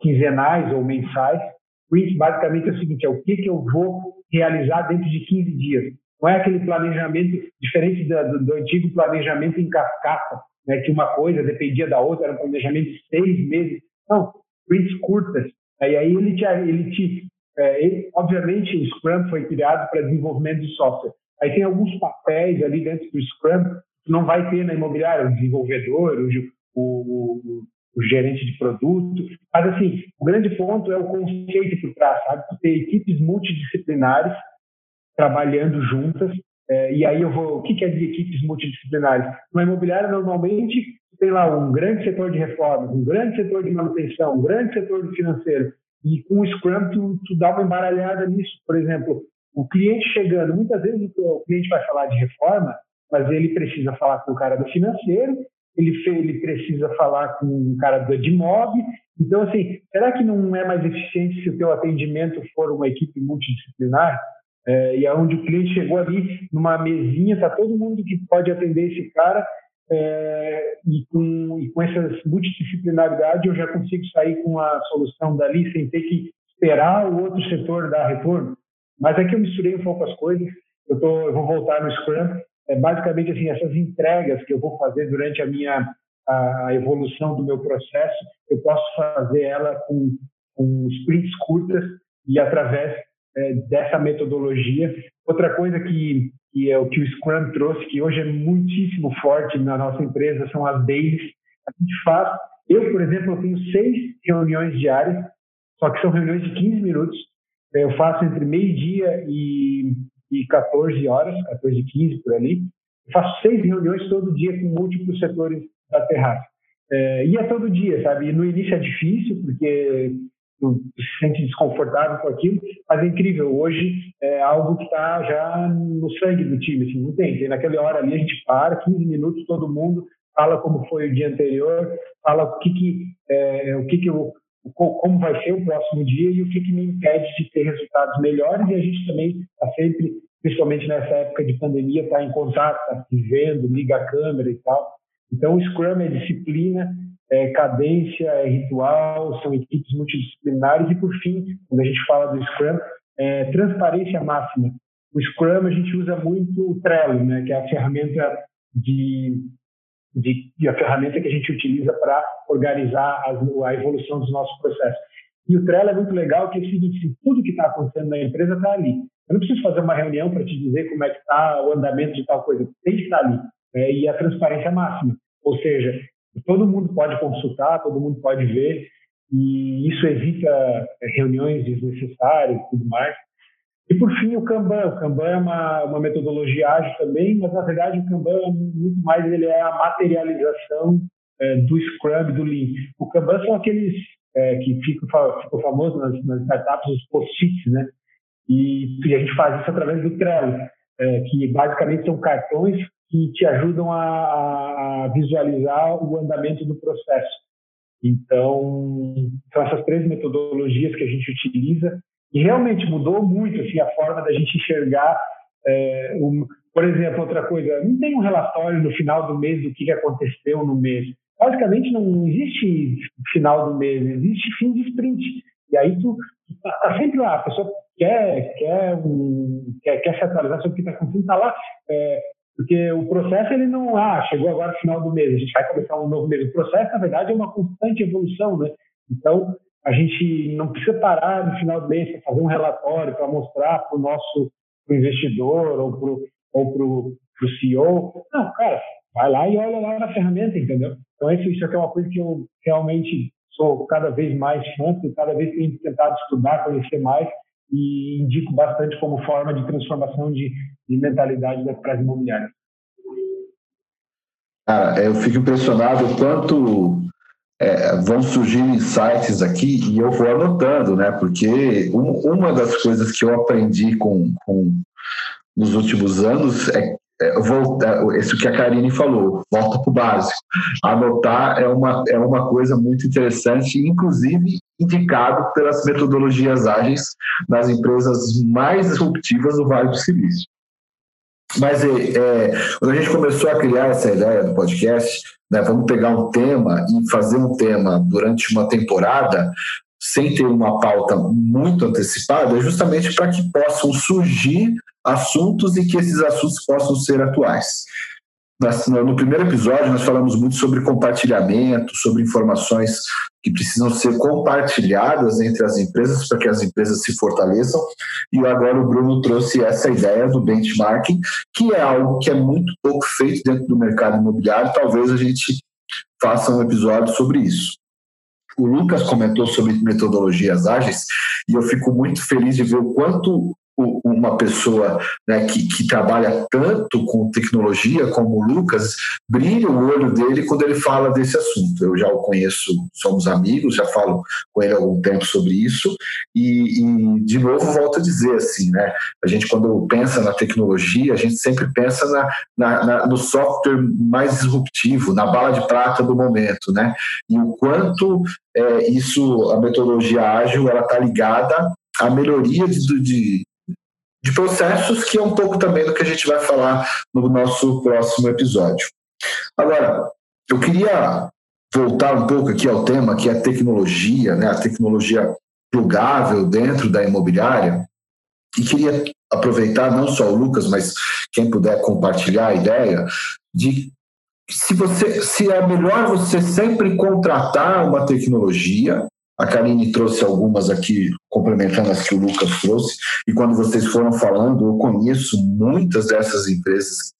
quinzenais ou mensais. Sprint basicamente é o seguinte, é o que, que eu vou realizar dentro de 15 dias. Não é aquele planejamento diferente do, do, antigo planejamento em cascata, né, que uma coisa dependia da outra, era um planejamento de seis meses. Não, sprints curtas. E aí ele te, ele te é, ele, obviamente o Scrum foi criado para desenvolvimento de software, Aí tem alguns papéis ali dentro do Scrum que não vai ter na imobiliária, o desenvolvedor, o, o, o gerente de produto. Mas, assim, o grande ponto é o conceito por trás, sabe? ter equipes multidisciplinares trabalhando juntas. É, e aí eu vou. O que, que é de equipes multidisciplinares? Na imobiliária, normalmente, tem lá um grande setor de reformas, um grande setor de manutenção, um grande setor financeiro. E com o Scrum, tu, tu dá uma embaralhada nisso. Por exemplo, o cliente chegando, muitas vezes o cliente vai falar de reforma, mas ele precisa falar com o cara do financeiro, ele, ele precisa falar com o cara do Edmob. Então, assim, será que não é mais eficiente se o teu atendimento for uma equipe multidisciplinar? É, e aonde o cliente chegou ali numa mesinha, está todo mundo que pode atender esse cara, é, e, com, e com essa multidisciplinaridade eu já consigo sair com a solução dali sem ter que esperar o outro setor dar retorno. Mas aqui eu misturei um pouco as coisas. eu, tô, eu vou voltar no Scrum. É basicamente assim, essas entregas que eu vou fazer durante a minha a evolução do meu processo, eu posso fazer ela com, com sprints curtas e através é, dessa metodologia. Outra coisa que, que é o que o Scrum trouxe, que hoje é muitíssimo forte na nossa empresa, são as dailies. A gente faz, eu, por exemplo, eu tenho seis reuniões diárias, só que são reuniões de 15 minutos. Eu faço entre meio-dia e, 14 horas, 14 e 15 por ali. Eu faço seis reuniões todo dia com múltiplos setores da terraça. É, e é todo dia, sabe? E no início é difícil, porque tu se sente desconfortável com aquilo, mas é incrível. Hoje é algo que está já no sangue do time, assim, não tem. tem. Naquela hora ali a gente para, 15 minutos, todo mundo fala como foi o dia anterior, fala o que que, é, o que, que eu, como vai ser o próximo dia e o que, que me impede de ter resultados melhores. E a gente também está sempre, principalmente nessa época de pandemia, está em contato, está vendo, liga a câmera e tal. Então, o Scrum é disciplina, é cadência, é ritual, são equipes multidisciplinares e, por fim, quando a gente fala do Scrum, é transparência máxima. O Scrum a gente usa muito o Trello, né, que é a ferramenta de, de, de a ferramenta que a gente utiliza para organizar a, a evolução dos nossos processos. E o Trello é muito legal, que é o seguinte, tudo que está acontecendo na empresa está ali. Eu não preciso fazer uma reunião para te dizer como é que está o andamento de tal coisa, tem que estar ali é, e a transparência máxima. Ou seja, todo mundo pode consultar, todo mundo pode ver, e isso evita é, reuniões desnecessárias e tudo mais. E, por fim, o Kanban. O Kanban é uma, uma metodologia ágil também, mas, na verdade, o Kanban, é muito mais, ele é a materialização é, do Scrum, do Lean. O Kanban são aqueles é, que ficam, ficam famosos nas, nas startups, os post-its, né? E, e, a gente faz isso através do Trello, é, que basicamente são cartões que te ajudam a, a, visualizar o andamento do processo. Então, são essas três metodologias que a gente utiliza e realmente mudou muito assim, a forma da gente enxergar. É, um, por exemplo, outra coisa, não tem um relatório no final do mês do que aconteceu no mês. Basicamente, não existe final do mês, existe fim de sprint. E aí tu está tá sempre lá, a pessoa quer, quer, um, quer, quer se atualizar sobre o que está acontecendo, está lá. É, porque o processo, ele não, ah, chegou agora no final do mês, a gente vai começar um novo mês. O processo, na verdade, é uma constante evolução, né? Então, a gente não precisa parar no final do mês para fazer um relatório para mostrar para o nosso pro investidor ou para ou pro, pro CEO. Não, cara, vai lá e olha lá na ferramenta, entendeu? Então, isso, aqui é uma coisa que eu realmente sou cada vez mais fã, cada vez tenho tentado estudar, conhecer mais e indico bastante como forma de transformação de, de mentalidade das praças imobiliárias. Cara, eu fico impressionado o quanto é, vão surgir insights aqui e eu vou anotando, né? Porque um, uma das coisas que eu aprendi com, com nos últimos anos é, voltar, isso que a Karine falou, volta para o básico. Anotar é uma, é uma coisa muito interessante, inclusive indicado pelas metodologias ágeis das empresas mais disruptivas do Vale do Silício. Mas é, é, quando a gente começou a criar essa ideia do podcast, né, vamos pegar um tema e fazer um tema durante uma temporada, sem ter uma pauta muito antecipada, justamente para que possam surgir assuntos e que esses assuntos possam ser atuais. No primeiro episódio, nós falamos muito sobre compartilhamento, sobre informações que precisam ser compartilhadas entre as empresas para que as empresas se fortaleçam. E agora o Bruno trouxe essa ideia do benchmarking, que é algo que é muito pouco feito dentro do mercado imobiliário. Talvez a gente faça um episódio sobre isso. O Lucas comentou sobre metodologias ágeis e eu fico muito feliz de ver o quanto uma pessoa né, que, que, trabalha tanto com tecnologia como o Lucas, brilha o olho dele quando ele fala desse assunto. Eu já o conheço, somos amigos, já falo com ele há algum tempo sobre isso, e, e de novo volto a dizer assim, né? A gente quando pensa na tecnologia, a gente sempre pensa na, na, na, no software mais disruptivo, na bala de prata do momento, né? E o quanto é, isso, a metodologia ágil, ela está ligada à melhoria de, de, de processos, que é um pouco também do que a gente vai falar no nosso próximo episódio. Agora, eu queria voltar um pouco aqui ao tema que é a tecnologia, né, a tecnologia plugável dentro da imobiliária, e queria aproveitar não só o Lucas, mas quem puder compartilhar a ideia de se você se é melhor você sempre contratar uma tecnologia a Karine trouxe algumas aqui, complementando as que o Lucas trouxe, e quando vocês foram falando, eu conheço muitas dessas empresas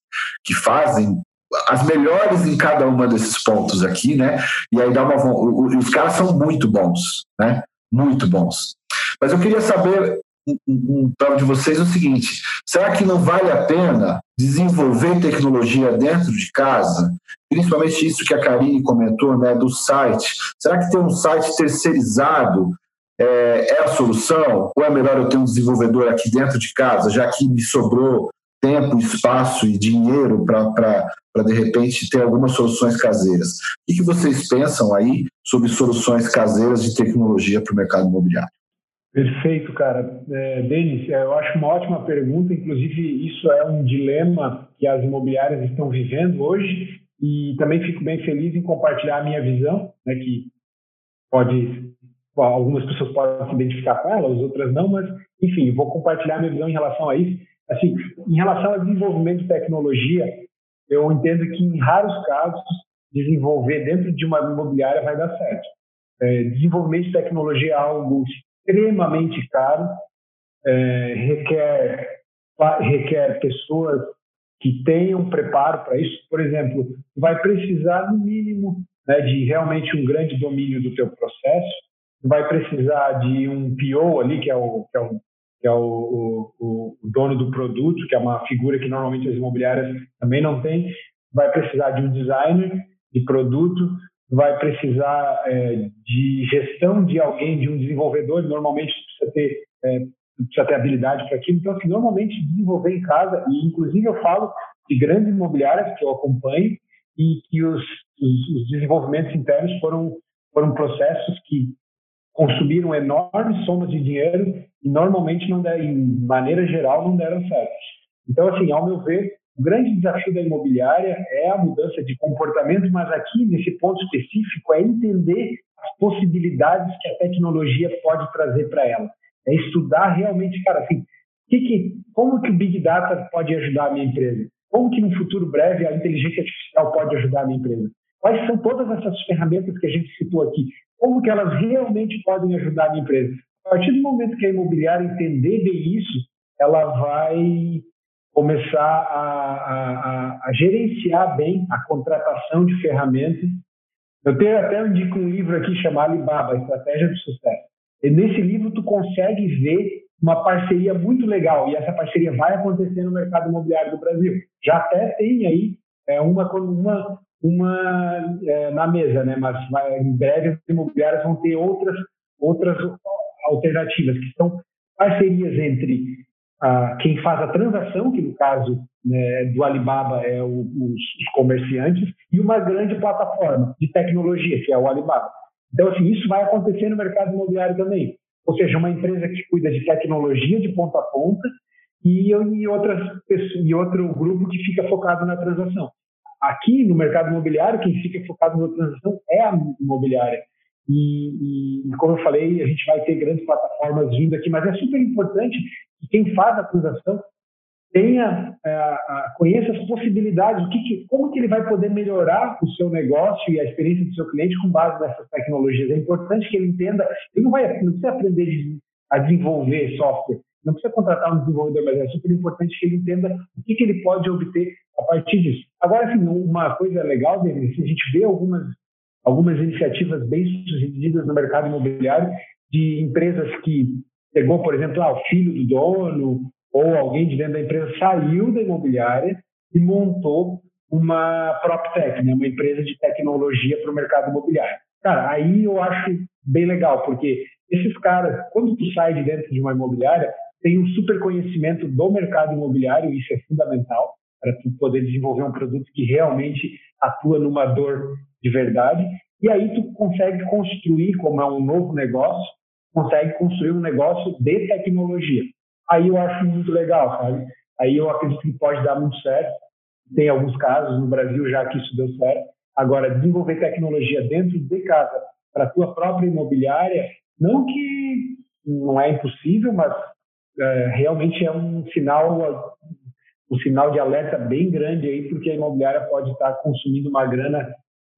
que fazem as melhores em cada uma desses pontos aqui, né? E aí dá uma os caras são muito bons, né? Muito bons. Mas eu queria saber então de vocês o seguinte: será que não vale a pena desenvolver tecnologia dentro de casa? Principalmente isso que a Karine comentou, né, do site. Será que ter um site terceirizado é, é a solução? Ou é melhor eu ter um desenvolvedor aqui dentro de casa, já que me sobrou tempo, espaço e dinheiro para, de repente, ter algumas soluções caseiras? O que vocês pensam aí sobre soluções caseiras de tecnologia para o mercado imobiliário? Perfeito, cara. É, Denis, é, eu acho uma ótima pergunta. Inclusive, isso é um dilema que as imobiliárias estão vivendo hoje. E também fico bem feliz em compartilhar a minha visão, né, que pode algumas pessoas podem se identificar com ela, as outras não, mas enfim, vou compartilhar minha visão em relação a isso. Assim, em relação ao desenvolvimento de tecnologia, eu entendo que em raros casos desenvolver dentro de uma imobiliária vai dar certo. É, desenvolvimento de tecnologia é algo extremamente caro, é, requer, requer pessoas que tenham preparo para isso. Por exemplo, vai precisar, no mínimo, né, de realmente um grande domínio do teu processo, vai precisar de um PO ali, que é o, que é o, que é o, o, o dono do produto, que é uma figura que normalmente as imobiliárias também não têm, vai precisar de um designer de produto, vai precisar é, de gestão de alguém, de um desenvolvedor, normalmente precisa ter, é, precisa ter habilidade para aquilo. Então, assim, normalmente desenvolver em casa, e inclusive eu falo de grandes imobiliárias que eu acompanho e que os, os, os desenvolvimentos internos foram, foram processos que consumiram enormes somas de dinheiro e normalmente não deram, em maneira geral, não deram certo. Então, assim, ao meu ver, o grande desafio da imobiliária é a mudança de comportamento, mas aqui, nesse ponto específico, é entender as possibilidades que a tecnologia pode trazer para ela. É estudar realmente, cara, assim, que que, como que o Big Data pode ajudar a minha empresa? Como que no futuro breve a inteligência artificial pode ajudar a minha empresa? Quais são todas essas ferramentas que a gente citou aqui? Como que elas realmente podem ajudar a minha empresa? A partir do momento que a imobiliária entender bem isso, ela vai começar a, a, a, gerenciar bem a contratação de ferramentas. Eu tenho até eu indico um livro aqui chamado Alibaba, Estratégia do Sucesso. E nesse livro tu consegue ver uma parceria muito legal e essa parceria vai acontecer no mercado imobiliário do Brasil. Já até tem aí é, uma uma uma é, na mesa, né? Mas vai, em breve as imobiliárias vão ter outras outras alternativas que são parcerias entre ah, quem faz a transação, que no caso né, do Alibaba é o, os, os, comerciantes, e uma grande plataforma de tecnologia, que é o Alibaba. Então, assim, isso vai acontecer no mercado imobiliário também. Ou seja, uma empresa que cuida de tecnologia de ponta a ponta e, e, outras, e outro grupo que fica focado na transação. Aqui, no mercado imobiliário, quem fica focado na transação é a imobiliária. E, e, como eu falei, a gente vai ter grandes plataformas vindo aqui, mas é super importante que quem faz a transação tenha, é, conheça as possibilidades, o que, que, como que ele vai poder melhorar o seu negócio e a experiência do seu cliente com base nessas tecnologias. É importante que ele entenda, ele não, vai, não precisa aprender a desenvolver software, não precisa contratar um desenvolvedor, mas é super importante que ele entenda o que, que ele pode obter a partir disso. Agora, assim, uma coisa legal, David, a gente vê algumas, algumas iniciativas bem sucedidas no mercado imobiliário de empresas que pegou, por exemplo, ah, o filho do dono ou alguém de dentro da empresa saiu da imobiliária e montou uma PropTech, né, uma empresa de tecnologia para o mercado imobiliário. Cara, aí eu acho bem legal, porque esses caras, quando tu sai de dentro de uma imobiliária, tem um super conhecimento do mercado imobiliário, isso é fundamental para tu poder desenvolver um produto que realmente atua numa dor de verdade. E aí tu consegue construir, como é um novo negócio, consegue construir um negócio de tecnologia. Aí eu acho muito legal, sabe? Aí eu acredito que pode dar muito certo. Tem alguns casos no Brasil já que isso deu certo. Agora, desenvolver tecnologia dentro de casa para a tua própria imobiliária, não que não é impossível, mas é, realmente é um sinal um sinal de alerta bem grande aí, porque a imobiliária pode estar consumindo uma grana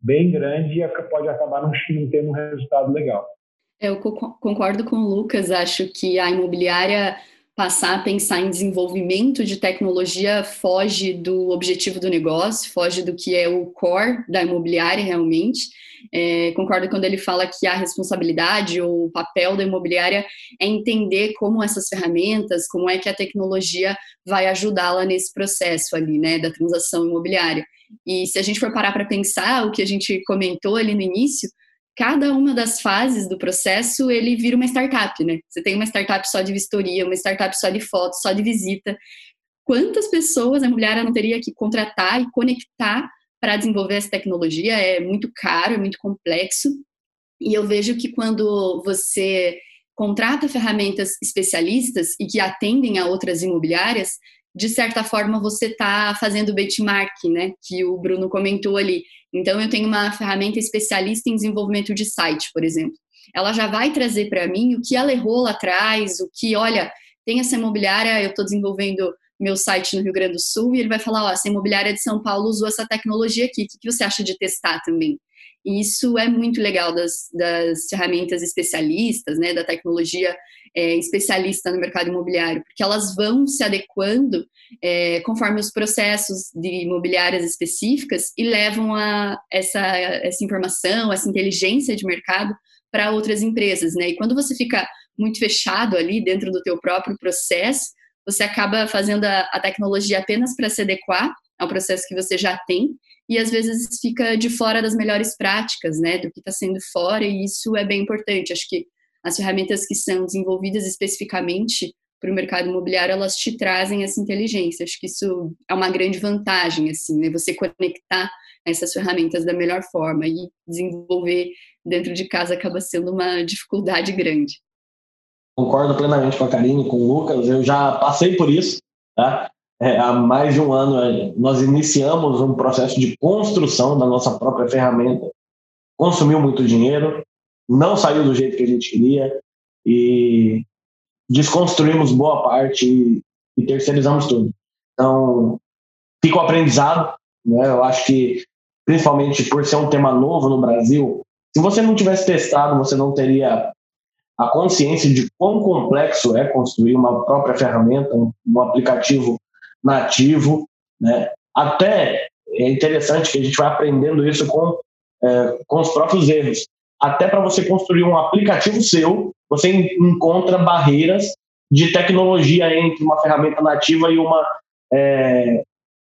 bem grande e pode acabar não, tendo um resultado legal. Eu concordo com o Lucas, acho que a imobiliária passar a pensar em desenvolvimento de tecnologia foge do objetivo do negócio, foge do que é o core da imobiliária realmente. É, concordo quando ele fala que a responsabilidade ou o papel da imobiliária é entender como essas ferramentas, como é que a tecnologia vai ajudá-la nesse processo ali, né, da transação imobiliária. E se a gente for parar para pensar o que a gente comentou ali no início, cada uma das fases do processo ele vira uma startup, né? Você tem uma startup só de vistoria, uma startup só de fotos, só de visita. Quantas pessoas a imobiliária não teria que contratar e conectar para desenvolver essa tecnologia? É muito caro, é muito complexo. E eu vejo que quando você contrata ferramentas especialistas e que atendem a outras imobiliárias, de certa forma você está fazendo benchmark, né? Que o Bruno comentou ali. Então, eu tenho uma ferramenta especialista em desenvolvimento de site, por exemplo. Ela já vai trazer para mim o que ela errou lá atrás, o que, olha, tem essa imobiliária, eu estou desenvolvendo meu site no Rio Grande do Sul, e ele vai falar, ó, essa imobiliária de São Paulo usou essa tecnologia aqui, o que você acha de testar também? E isso é muito legal das, das ferramentas especialistas, né, da tecnologia é, especialista no mercado imobiliário, porque elas vão se adequando é, conforme os processos de imobiliárias específicas e levam a essa, essa informação, essa inteligência de mercado para outras empresas, né? E quando você fica muito fechado ali dentro do teu próprio processo, você acaba fazendo a, a tecnologia apenas para se adequar ao processo que você já tem e às vezes fica de fora das melhores práticas, né, do que está sendo fora, e isso é bem importante. Acho que as ferramentas que são desenvolvidas especificamente para o mercado imobiliário, elas te trazem essa inteligência. Acho que isso é uma grande vantagem, assim, né, você conectar essas ferramentas da melhor forma e desenvolver dentro de casa acaba sendo uma dificuldade grande. Concordo plenamente com a Karine, com o Lucas, eu já passei por isso, tá? é, há mais de um ano, é, nós iniciamos um processo de construção da nossa própria ferramenta. Consumiu muito dinheiro, não saiu do jeito que a gente queria e desconstruímos boa parte e, e terceirizamos tudo. Então, fica o aprendizado. Né? Eu acho que, principalmente por ser um tema novo no Brasil, se você não tivesse testado, você não teria a consciência de quão complexo é construir uma própria ferramenta, um, um aplicativo nativo, né? Até é interessante que a gente vai aprendendo isso com, é, com os próprios erros. Até para você construir um aplicativo seu, você encontra barreiras de tecnologia entre uma ferramenta nativa e uma é,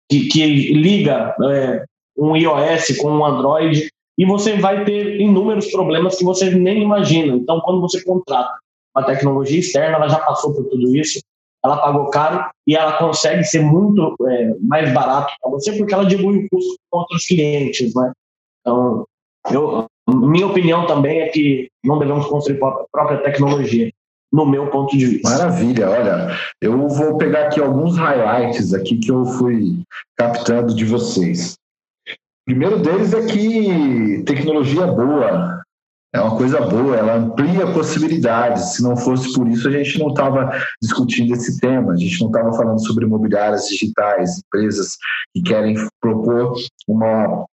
que, que, liga é, um iOS com um Android e você vai ter inúmeros problemas que você nem imagina. Então, quando você contrata uma tecnologia externa, ela já passou por tudo isso, ela pagou caro e ela consegue ser muito é, mais barato para você porque ela dilui o custo com outros clientes, né? Então, eu, minha opinião também é que não devemos construir a própria tecnologia, no meu ponto de vista. Maravilha, olha, eu vou pegar aqui alguns highlights aqui que eu fui captando de vocês. Primeiro deles é que tecnologia boa é uma coisa boa, ela amplia possibilidades. Se não fosse por isso, a gente não estava discutindo esse tema, a gente não estava falando sobre imobiliárias digitais, empresas que querem propor uma,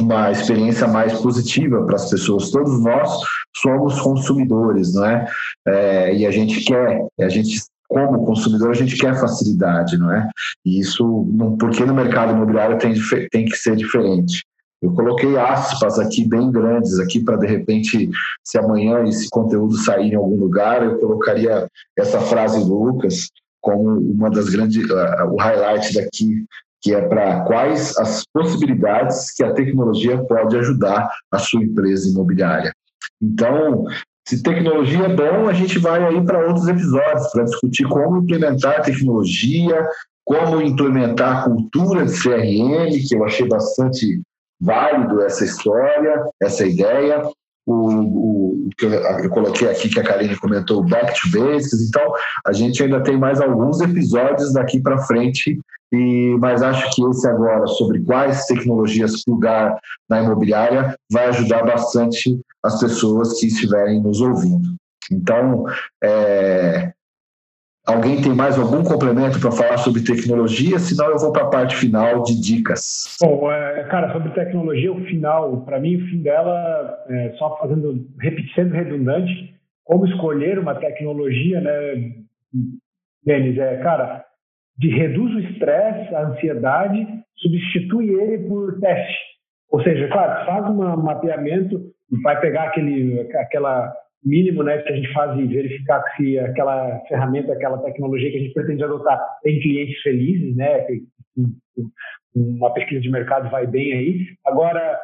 uma experiência mais positiva para as pessoas. Todos nós somos consumidores, não é? é? E a gente quer, a gente como consumidor, a gente quer facilidade, não é? E isso, porque no mercado imobiliário tem, tem que ser diferente. Eu coloquei aspas aqui bem grandes aqui para de repente, se amanhã esse conteúdo sair em algum lugar, eu colocaria essa frase do Lucas como uma das grandes, uh, o highlight daqui, que é para quais as possibilidades que a tecnologia pode ajudar a sua empresa imobiliária. Então, se tecnologia é bom, a gente vai aí para outros episódios para discutir como implementar tecnologia, como implementar a cultura de CRM, que eu achei bastante válido essa história, essa ideia. O, o, que eu, eu, coloquei aqui que a Karine comentou, Back to Basics. Então, a gente ainda tem mais alguns episódios daqui para frente, e, mas acho que esse agora, sobre quais tecnologias plugar na imobiliária, vai ajudar bastante as pessoas que estiverem nos ouvindo. Então, é, Alguém tem mais algum complemento para falar sobre tecnologia? Senão eu vou para a parte final de dicas. Bom, é, cara, sobre tecnologia, o final, para mim, o fim dela, é, só fazendo, repetindo redundante, como escolher uma tecnologia, né, Denis? É, cara, de reduz o estresse, a ansiedade, substitui ele por teste. Ou seja, claro, faz um mapeamento, vai pegar aquele, aquela mínimo né, que a gente faz e verificar se aquela ferramenta, aquela tecnologia que a gente pretende adotar tem clientes felizes, né? Uma pesquisa de mercado vai bem aí. Agora,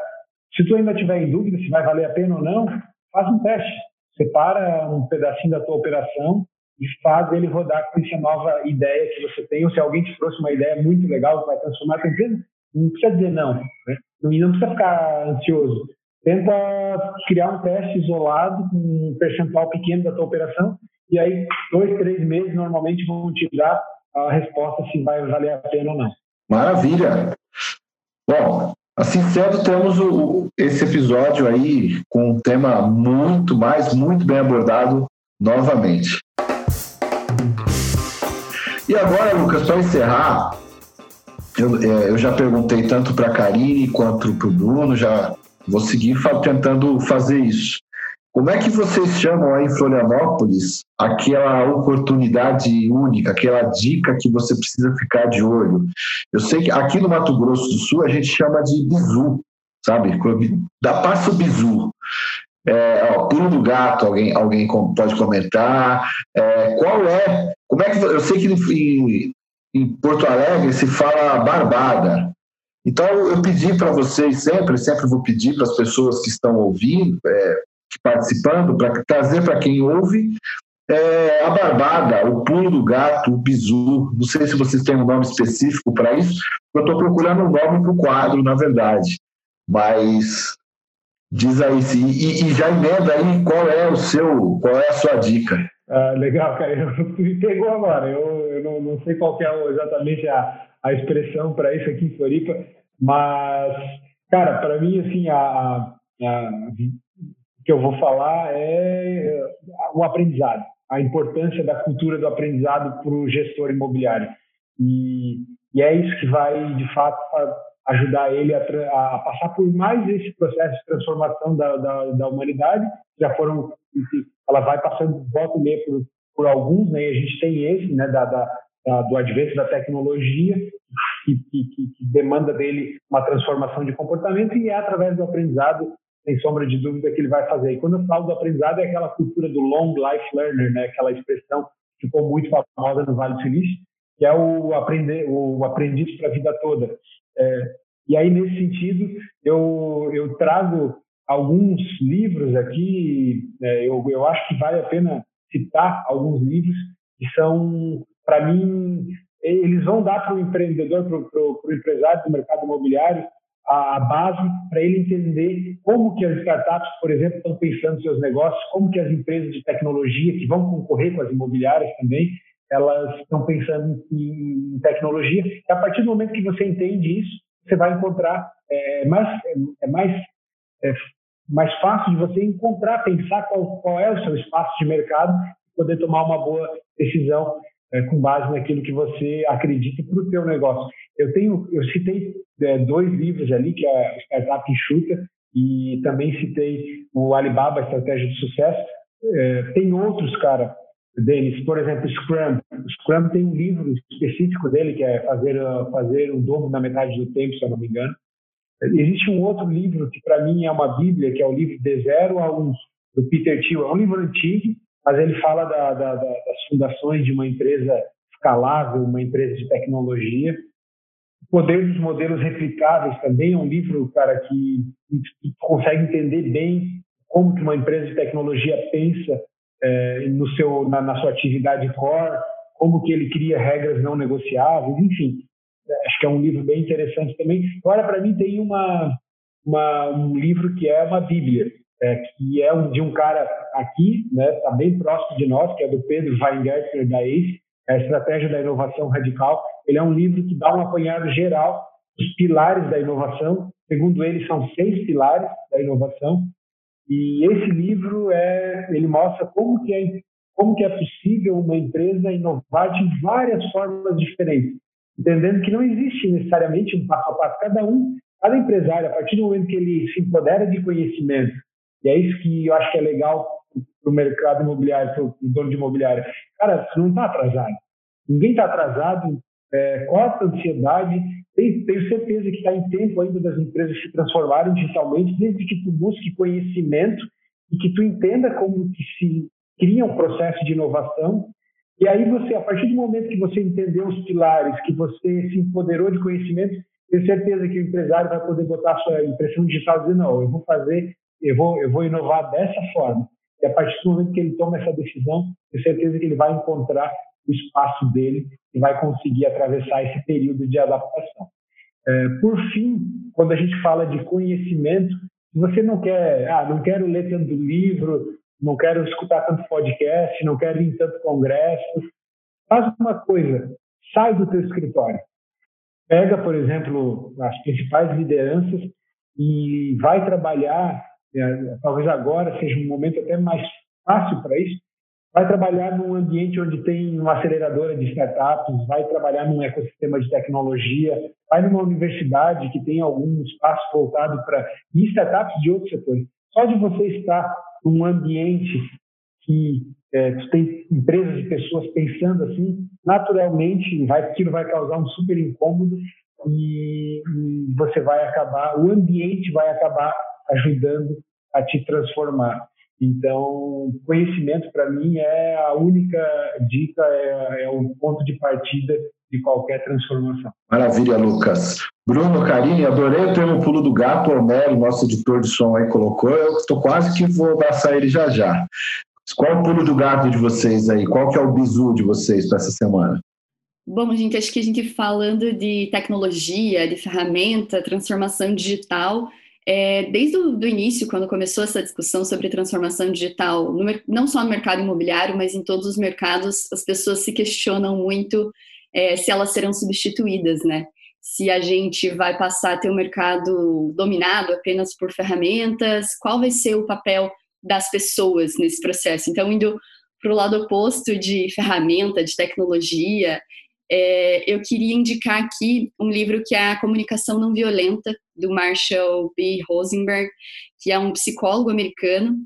se tu ainda tiver em dúvida se vai valer a pena ou não, faz um teste. Separa um pedacinho da tua operação e faz ele rodar com essa nova ideia que você tem. Ou se alguém te trouxe uma ideia muito legal que vai transformar a tua empresa, não precisa dizer não. Né? E não precisa ficar ansioso tenta criar um teste isolado com um percentual pequeno da tua operação e aí dois, três meses normalmente vão te dar a resposta se vai valer a pena ou não. Maravilha! Bom, assim sendo, temos o, esse episódio aí com um tema muito mais, muito bem abordado novamente. E agora, Lucas, para encerrar, eu, é, eu, já perguntei tanto para a Karine quanto para o Bruno, já Vou seguir tentando fazer isso. Como é que vocês chamam aí em Florianópolis aquela oportunidade única, aquela dica que você precisa ficar de olho? Eu sei que aqui no Mato Grosso do Sul a gente chama de bizu, sabe? Da passo bizu. É, ó, pulo do gato, alguém, alguém pode comentar. É, qual é? Como é que eu sei que em, em Porto Alegre se fala barbada. Então, eu pedi para vocês sempre, sempre vou pedir para as pessoas que estão ouvindo, é, participando, para trazer para quem ouve é, a barbada, o pulo do gato, o bizu. Não sei se vocês têm um nome específico para isso, eu estou procurando um nome para o quadro, na verdade. Mas diz aí, sim, e, e, já emenda aí qual é o seu, qual é a sua dica. Ah, legal, cara. Me pegou agora. Eu, eu não, não, sei qual é exatamente a, a expressão para isso aqui em Floripa, mas, cara, para mim, assim, a, a, a, que eu vou falar é o aprendizado, a importância da cultura do aprendizado para o gestor imobiliário. E, e, é isso que vai, de fato, ajudar ele a, a, passar por mais esse processo de transformação da, da, da humanidade. Já foram, ela vai passando volta e por, por alguns, né? E a gente tem esse, né? Da, da, do advento da tecnologia, que, que, que, demanda dele uma transformação de comportamento, e é através do aprendizado, sem sombra de dúvida, que ele vai fazer. E quando eu falo do aprendizado, é aquela cultura do long life learner, né? aquela expressão que ficou muito famosa no Vale do Silício, que é o, aprender, o aprendiz para a vida toda. É, e aí, nesse sentido, eu, eu trago alguns livros aqui, é, eu, eu acho que vale a pena citar alguns livros que são para mim, eles vão dar para o empreendedor, para o empresário do mercado imobiliário, a, a base para ele entender como que as startups, por exemplo, estão pensando seus negócios, como que as empresas de tecnologia que vão concorrer com as imobiliárias também, elas estão pensando em, tecnologia. E a partir do momento que você entende isso, você vai encontrar é, mais é, mais é, mais fácil de você encontrar, pensar qual, qual é o seu espaço de mercado, poder tomar uma boa decisão é, com base naquilo que você acredita para o seu negócio. Eu tenho, eu citei é, dois livros ali, que é Startup Enxuta e também citei o Alibaba Estratégia de Sucesso. É, tem outros, cara, deles, por exemplo, Scrum. Scrum tem um livro específico dele que é fazer fazer o dobro na metade do tempo, se eu não me engano. Existe um outro livro que para mim é uma bíblia, que é o livro De Zero a Um, do Peter Thiel. É um livro antigo, mas ele fala da, da, da, das fundações de uma empresa escalável, uma empresa de tecnologia. O Poder dos Modelos Replicáveis também é um livro, cara, que, que consegue entender bem como que uma empresa de tecnologia pensa é, no seu, na, na, sua atividade core, como que ele cria regras não negociáveis, enfim. Acho que é um livro bem interessante também. Agora, para mim, tem uma, uma, um livro que é uma bíblia, é, que é um, de um cara aqui, né, está bem próximo de nós, que é do Pedro Weingartner da ACE, é a Estratégia da Inovação Radical. Ele é um livro que dá um apanhado geral dos pilares da inovação. Segundo ele, são seis pilares da inovação. E esse livro é, ele mostra como que como que é possível uma empresa inovar de várias formas diferentes, entendendo que não existe necessariamente um passo a passo. Cada um, cada empresário, a partir do momento que ele se empodera de conhecimento, e é isso que eu acho que é legal para o mercado imobiliário, para o dono de imobiliário. Cara, você não está atrasado. Ninguém está atrasado. É, corta a ansiedade. Tenho certeza que está em tempo ainda das empresas se transformarem digitalmente, desde que tu busque conhecimento e que tu entenda como que se cria um processo de inovação. E aí você, a partir do momento que você entendeu os pilares, que você se empoderou de conhecimento, tenho certeza que o empresário vai poder botar a sua impressão digital e dizer, não, eu vou fazer, eu vou, eu vou inovar dessa forma. E a partir do momento que ele toma essa decisão, tenho certeza que ele vai encontrar o espaço dele e vai conseguir atravessar esse período de adaptação. É, por fim, quando a gente fala de conhecimento, se você não quer, ah, não quero ler tanto livro, não quero escutar tanto podcast, não quero ir em tanto congresso, faz uma coisa, sai do teu escritório. Pega, por exemplo, as principais lideranças e vai trabalhar, é, talvez agora seja um momento até mais fácil para isso, vai trabalhar num ambiente onde tem uma aceleradora de startups, vai trabalhar num ecossistema de tecnologia, vai numa universidade que tem algum espaço voltado para startups de outros setores. Só de você estar num ambiente que é, tem empresas e pessoas pensando assim, naturalmente vai, aquilo vai causar um super incômodo e, e você vai acabar, o ambiente vai acabar ajudando a te transformar. Então, conhecimento para mim é a única dica, é, é o ponto de partida de qualquer transformação. Maravilha, Lucas. Bruno, Carinho, adorei o termo pulo do gato, o Homero, nosso editor de som aí colocou, eu estou quase que vou abraçar ele já já. Qual é o pulo do gato de vocês aí? Qual que é o bizu de vocês para essa semana? Bom, gente, acho que a gente falando de tecnologia, de ferramenta, transformação digital, é, desde o início, quando começou essa discussão sobre transformação digital, no, não só no mercado imobiliário, mas em todos os mercados, as pessoas se questionam muito é, se elas serão substituídas, né? Se a gente vai passar a ter um mercado dominado apenas por ferramentas, qual vai ser o papel das pessoas nesse processo? Então, indo para o lado oposto de ferramenta, de tecnologia, é, eu queria indicar aqui um livro que é A Comunicação Não Violenta, do Marshall B. Rosenberg, que é um psicólogo americano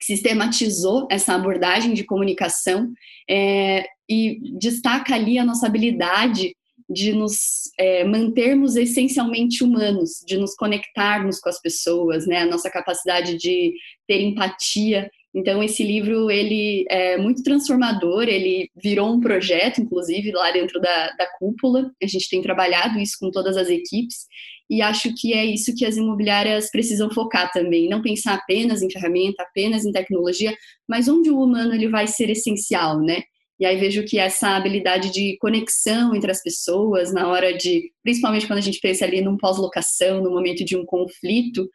que sistematizou essa abordagem de comunicação é, e destaca ali a nossa habilidade de nos é, mantermos essencialmente humanos, de nos conectarmos com as pessoas, né? A nossa capacidade de ter empatia então esse livro ele é muito transformador, ele virou um projeto, inclusive lá dentro da, da cúpula. A gente tem trabalhado isso com todas as equipes e acho que é isso que as imobiliárias precisam focar também, não pensar apenas em ferramenta, apenas em tecnologia, mas onde o humano ele vai ser essencial, né? E aí vejo que essa habilidade de conexão entre as pessoas na hora de, principalmente quando a gente pensa ali num pós-locação, no momento de um conflito,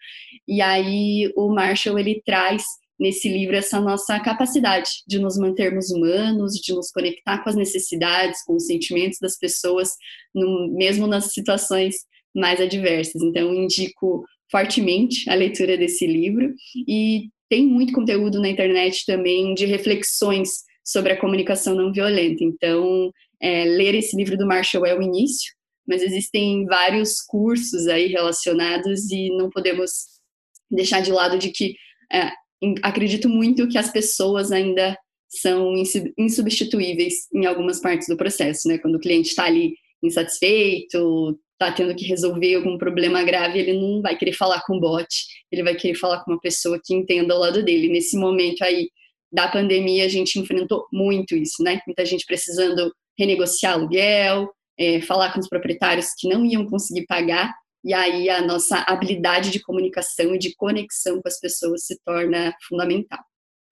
e aí o Marshall ele traz nesse livro essa nossa capacidade de nos mantermos humanos, de nos conectar com as necessidades, com os sentimentos das pessoas, no, mesmo nas situações mais adversas. Então, indico fortemente a leitura desse livro e tem muito conteúdo na internet também de reflexões sobre a comunicação não violenta. Então, é, ler esse livro do Marshall é o início, mas existem vários cursos aí relacionados e não podemos deixar de lado de que é, acredito muito que as pessoas ainda são insubstituíveis em algumas partes do processo, né? Quando o cliente está ali insatisfeito, está tendo que resolver algum problema grave, ele não vai querer falar com o bot, ele vai querer falar com uma pessoa que entenda ao lado dele. Nesse momento aí da pandemia, a gente enfrentou muito isso, né? Muita gente precisando renegociar aluguel, é, falar com os proprietários que não iam conseguir pagar e aí a nossa habilidade de comunicação e de conexão com as pessoas se torna fundamental.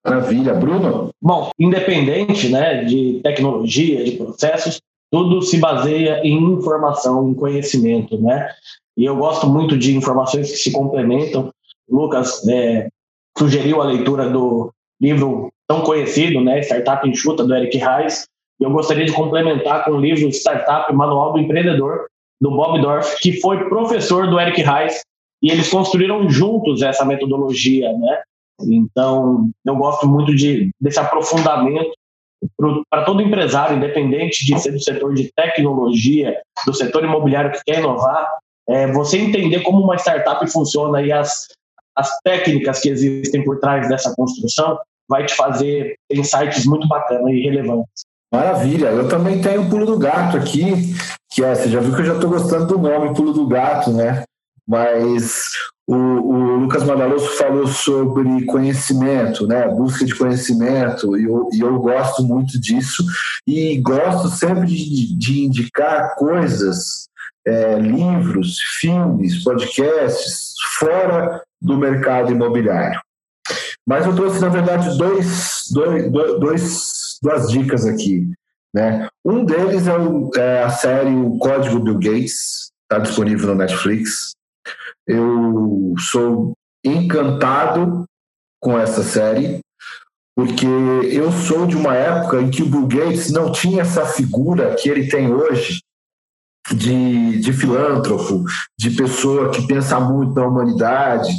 Maravilha, Bruno. Bom, independente, né, de tecnologia, de processos, tudo se baseia em informação, em conhecimento, né? E eu gosto muito de informações que se complementam. O Lucas é, sugeriu a leitura do livro tão conhecido, né, Startup Enxuta, do Eric Reis. E eu gostaria de complementar com o livro Startup Manual do Empreendedor, do Bob Dorff, que foi professor do Eric Reis, e eles construíram juntos essa metodologia, né? Então, eu gosto muito de, desse aprofundamento para todo empresário, independente de ser do setor de tecnologia, do setor imobiliário que quer inovar, é você entender como uma startup funciona e as, as técnicas que existem por trás dessa construção vai te fazer insights muito bacanas e relevantes. Maravilha, eu também tenho o pulo do gato aqui, que é, você já viu que eu já estou gostando do nome pulo do gato, né? Mas o, o Lucas Madaloso falou sobre conhecimento, né? busca de conhecimento, e eu, e eu gosto muito disso, e gosto sempre de, de indicar coisas, é, livros, filmes, podcasts, fora do mercado imobiliário. Mas eu trouxe, na verdade, dois, dois, dois, duas dicas aqui. Né? Um deles é, o, é a série O Código Bill Gates, está disponível no Netflix. Eu sou encantado com essa série, porque eu sou de uma época em que o Bill Gates não tinha essa figura que ele tem hoje de, de filântropo, de pessoa que pensa muito na humanidade,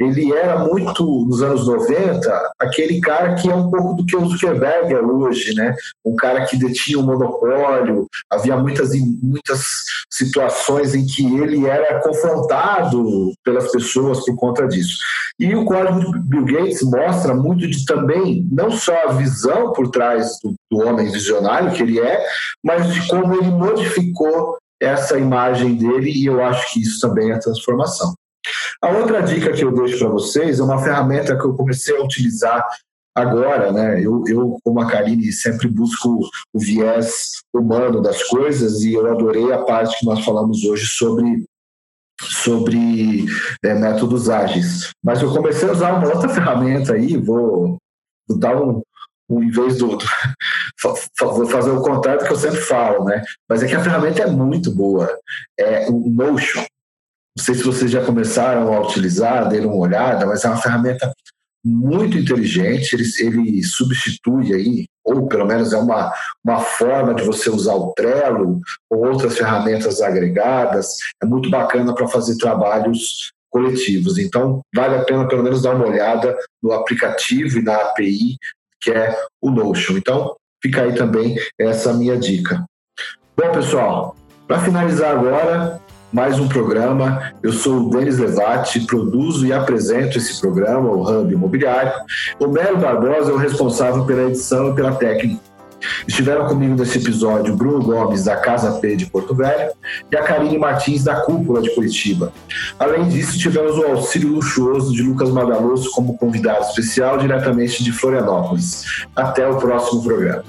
ele era muito, nos anos 90, aquele cara que é um pouco do que o Zuckerberg é hoje, né? Um cara que detinha um monopólio, havia muitas, muitas situações em que ele era confrontado pelas pessoas por conta disso. E o código de Bill Gates mostra muito de também, não só a visão por trás do, do homem visionário que ele é, mas de como ele modificou essa imagem dele, e eu acho que isso também é transformação. A outra dica que eu deixo para vocês é uma ferramenta que eu comecei a utilizar agora, né? Eu, eu, como a Karine, sempre busco o viés humano das coisas e eu adorei a parte que nós falamos hoje sobre sobre é, métodos ágeis. Mas eu comecei a usar uma outra ferramenta aí, vou, vou dar um, um, em vez do, do vou fazer o contrário do que eu sempre falo, né? Mas é que a ferramenta é muito boa. É o Notion. Não sei se vocês já começaram a utilizar, deram uma olhada, mas é uma ferramenta muito inteligente, ele, ele substitui aí, ou pelo menos é uma, uma forma de você usar o Trello ou outras ferramentas agregadas, é muito bacana para fazer trabalhos coletivos. Então, vale a pena pelo menos dar uma olhada no aplicativo e na API, que é o Notion. Então, fica aí também essa minha dica. Bom, pessoal, para finalizar agora, mais um programa. Eu sou o Denis Levati, produzo e apresento esse programa, o Hub Imobiliário. O Melo Barbosa é o responsável pela edição e pela técnica. Estiveram comigo nesse episódio Bruno Gomes, da Casa P de Porto Velho, e a Karine Martins, da Cúpula de Curitiba. Além disso, tivemos o auxílio luxuoso de Lucas Madaloso como convidado especial diretamente de Florianópolis. Até o próximo programa.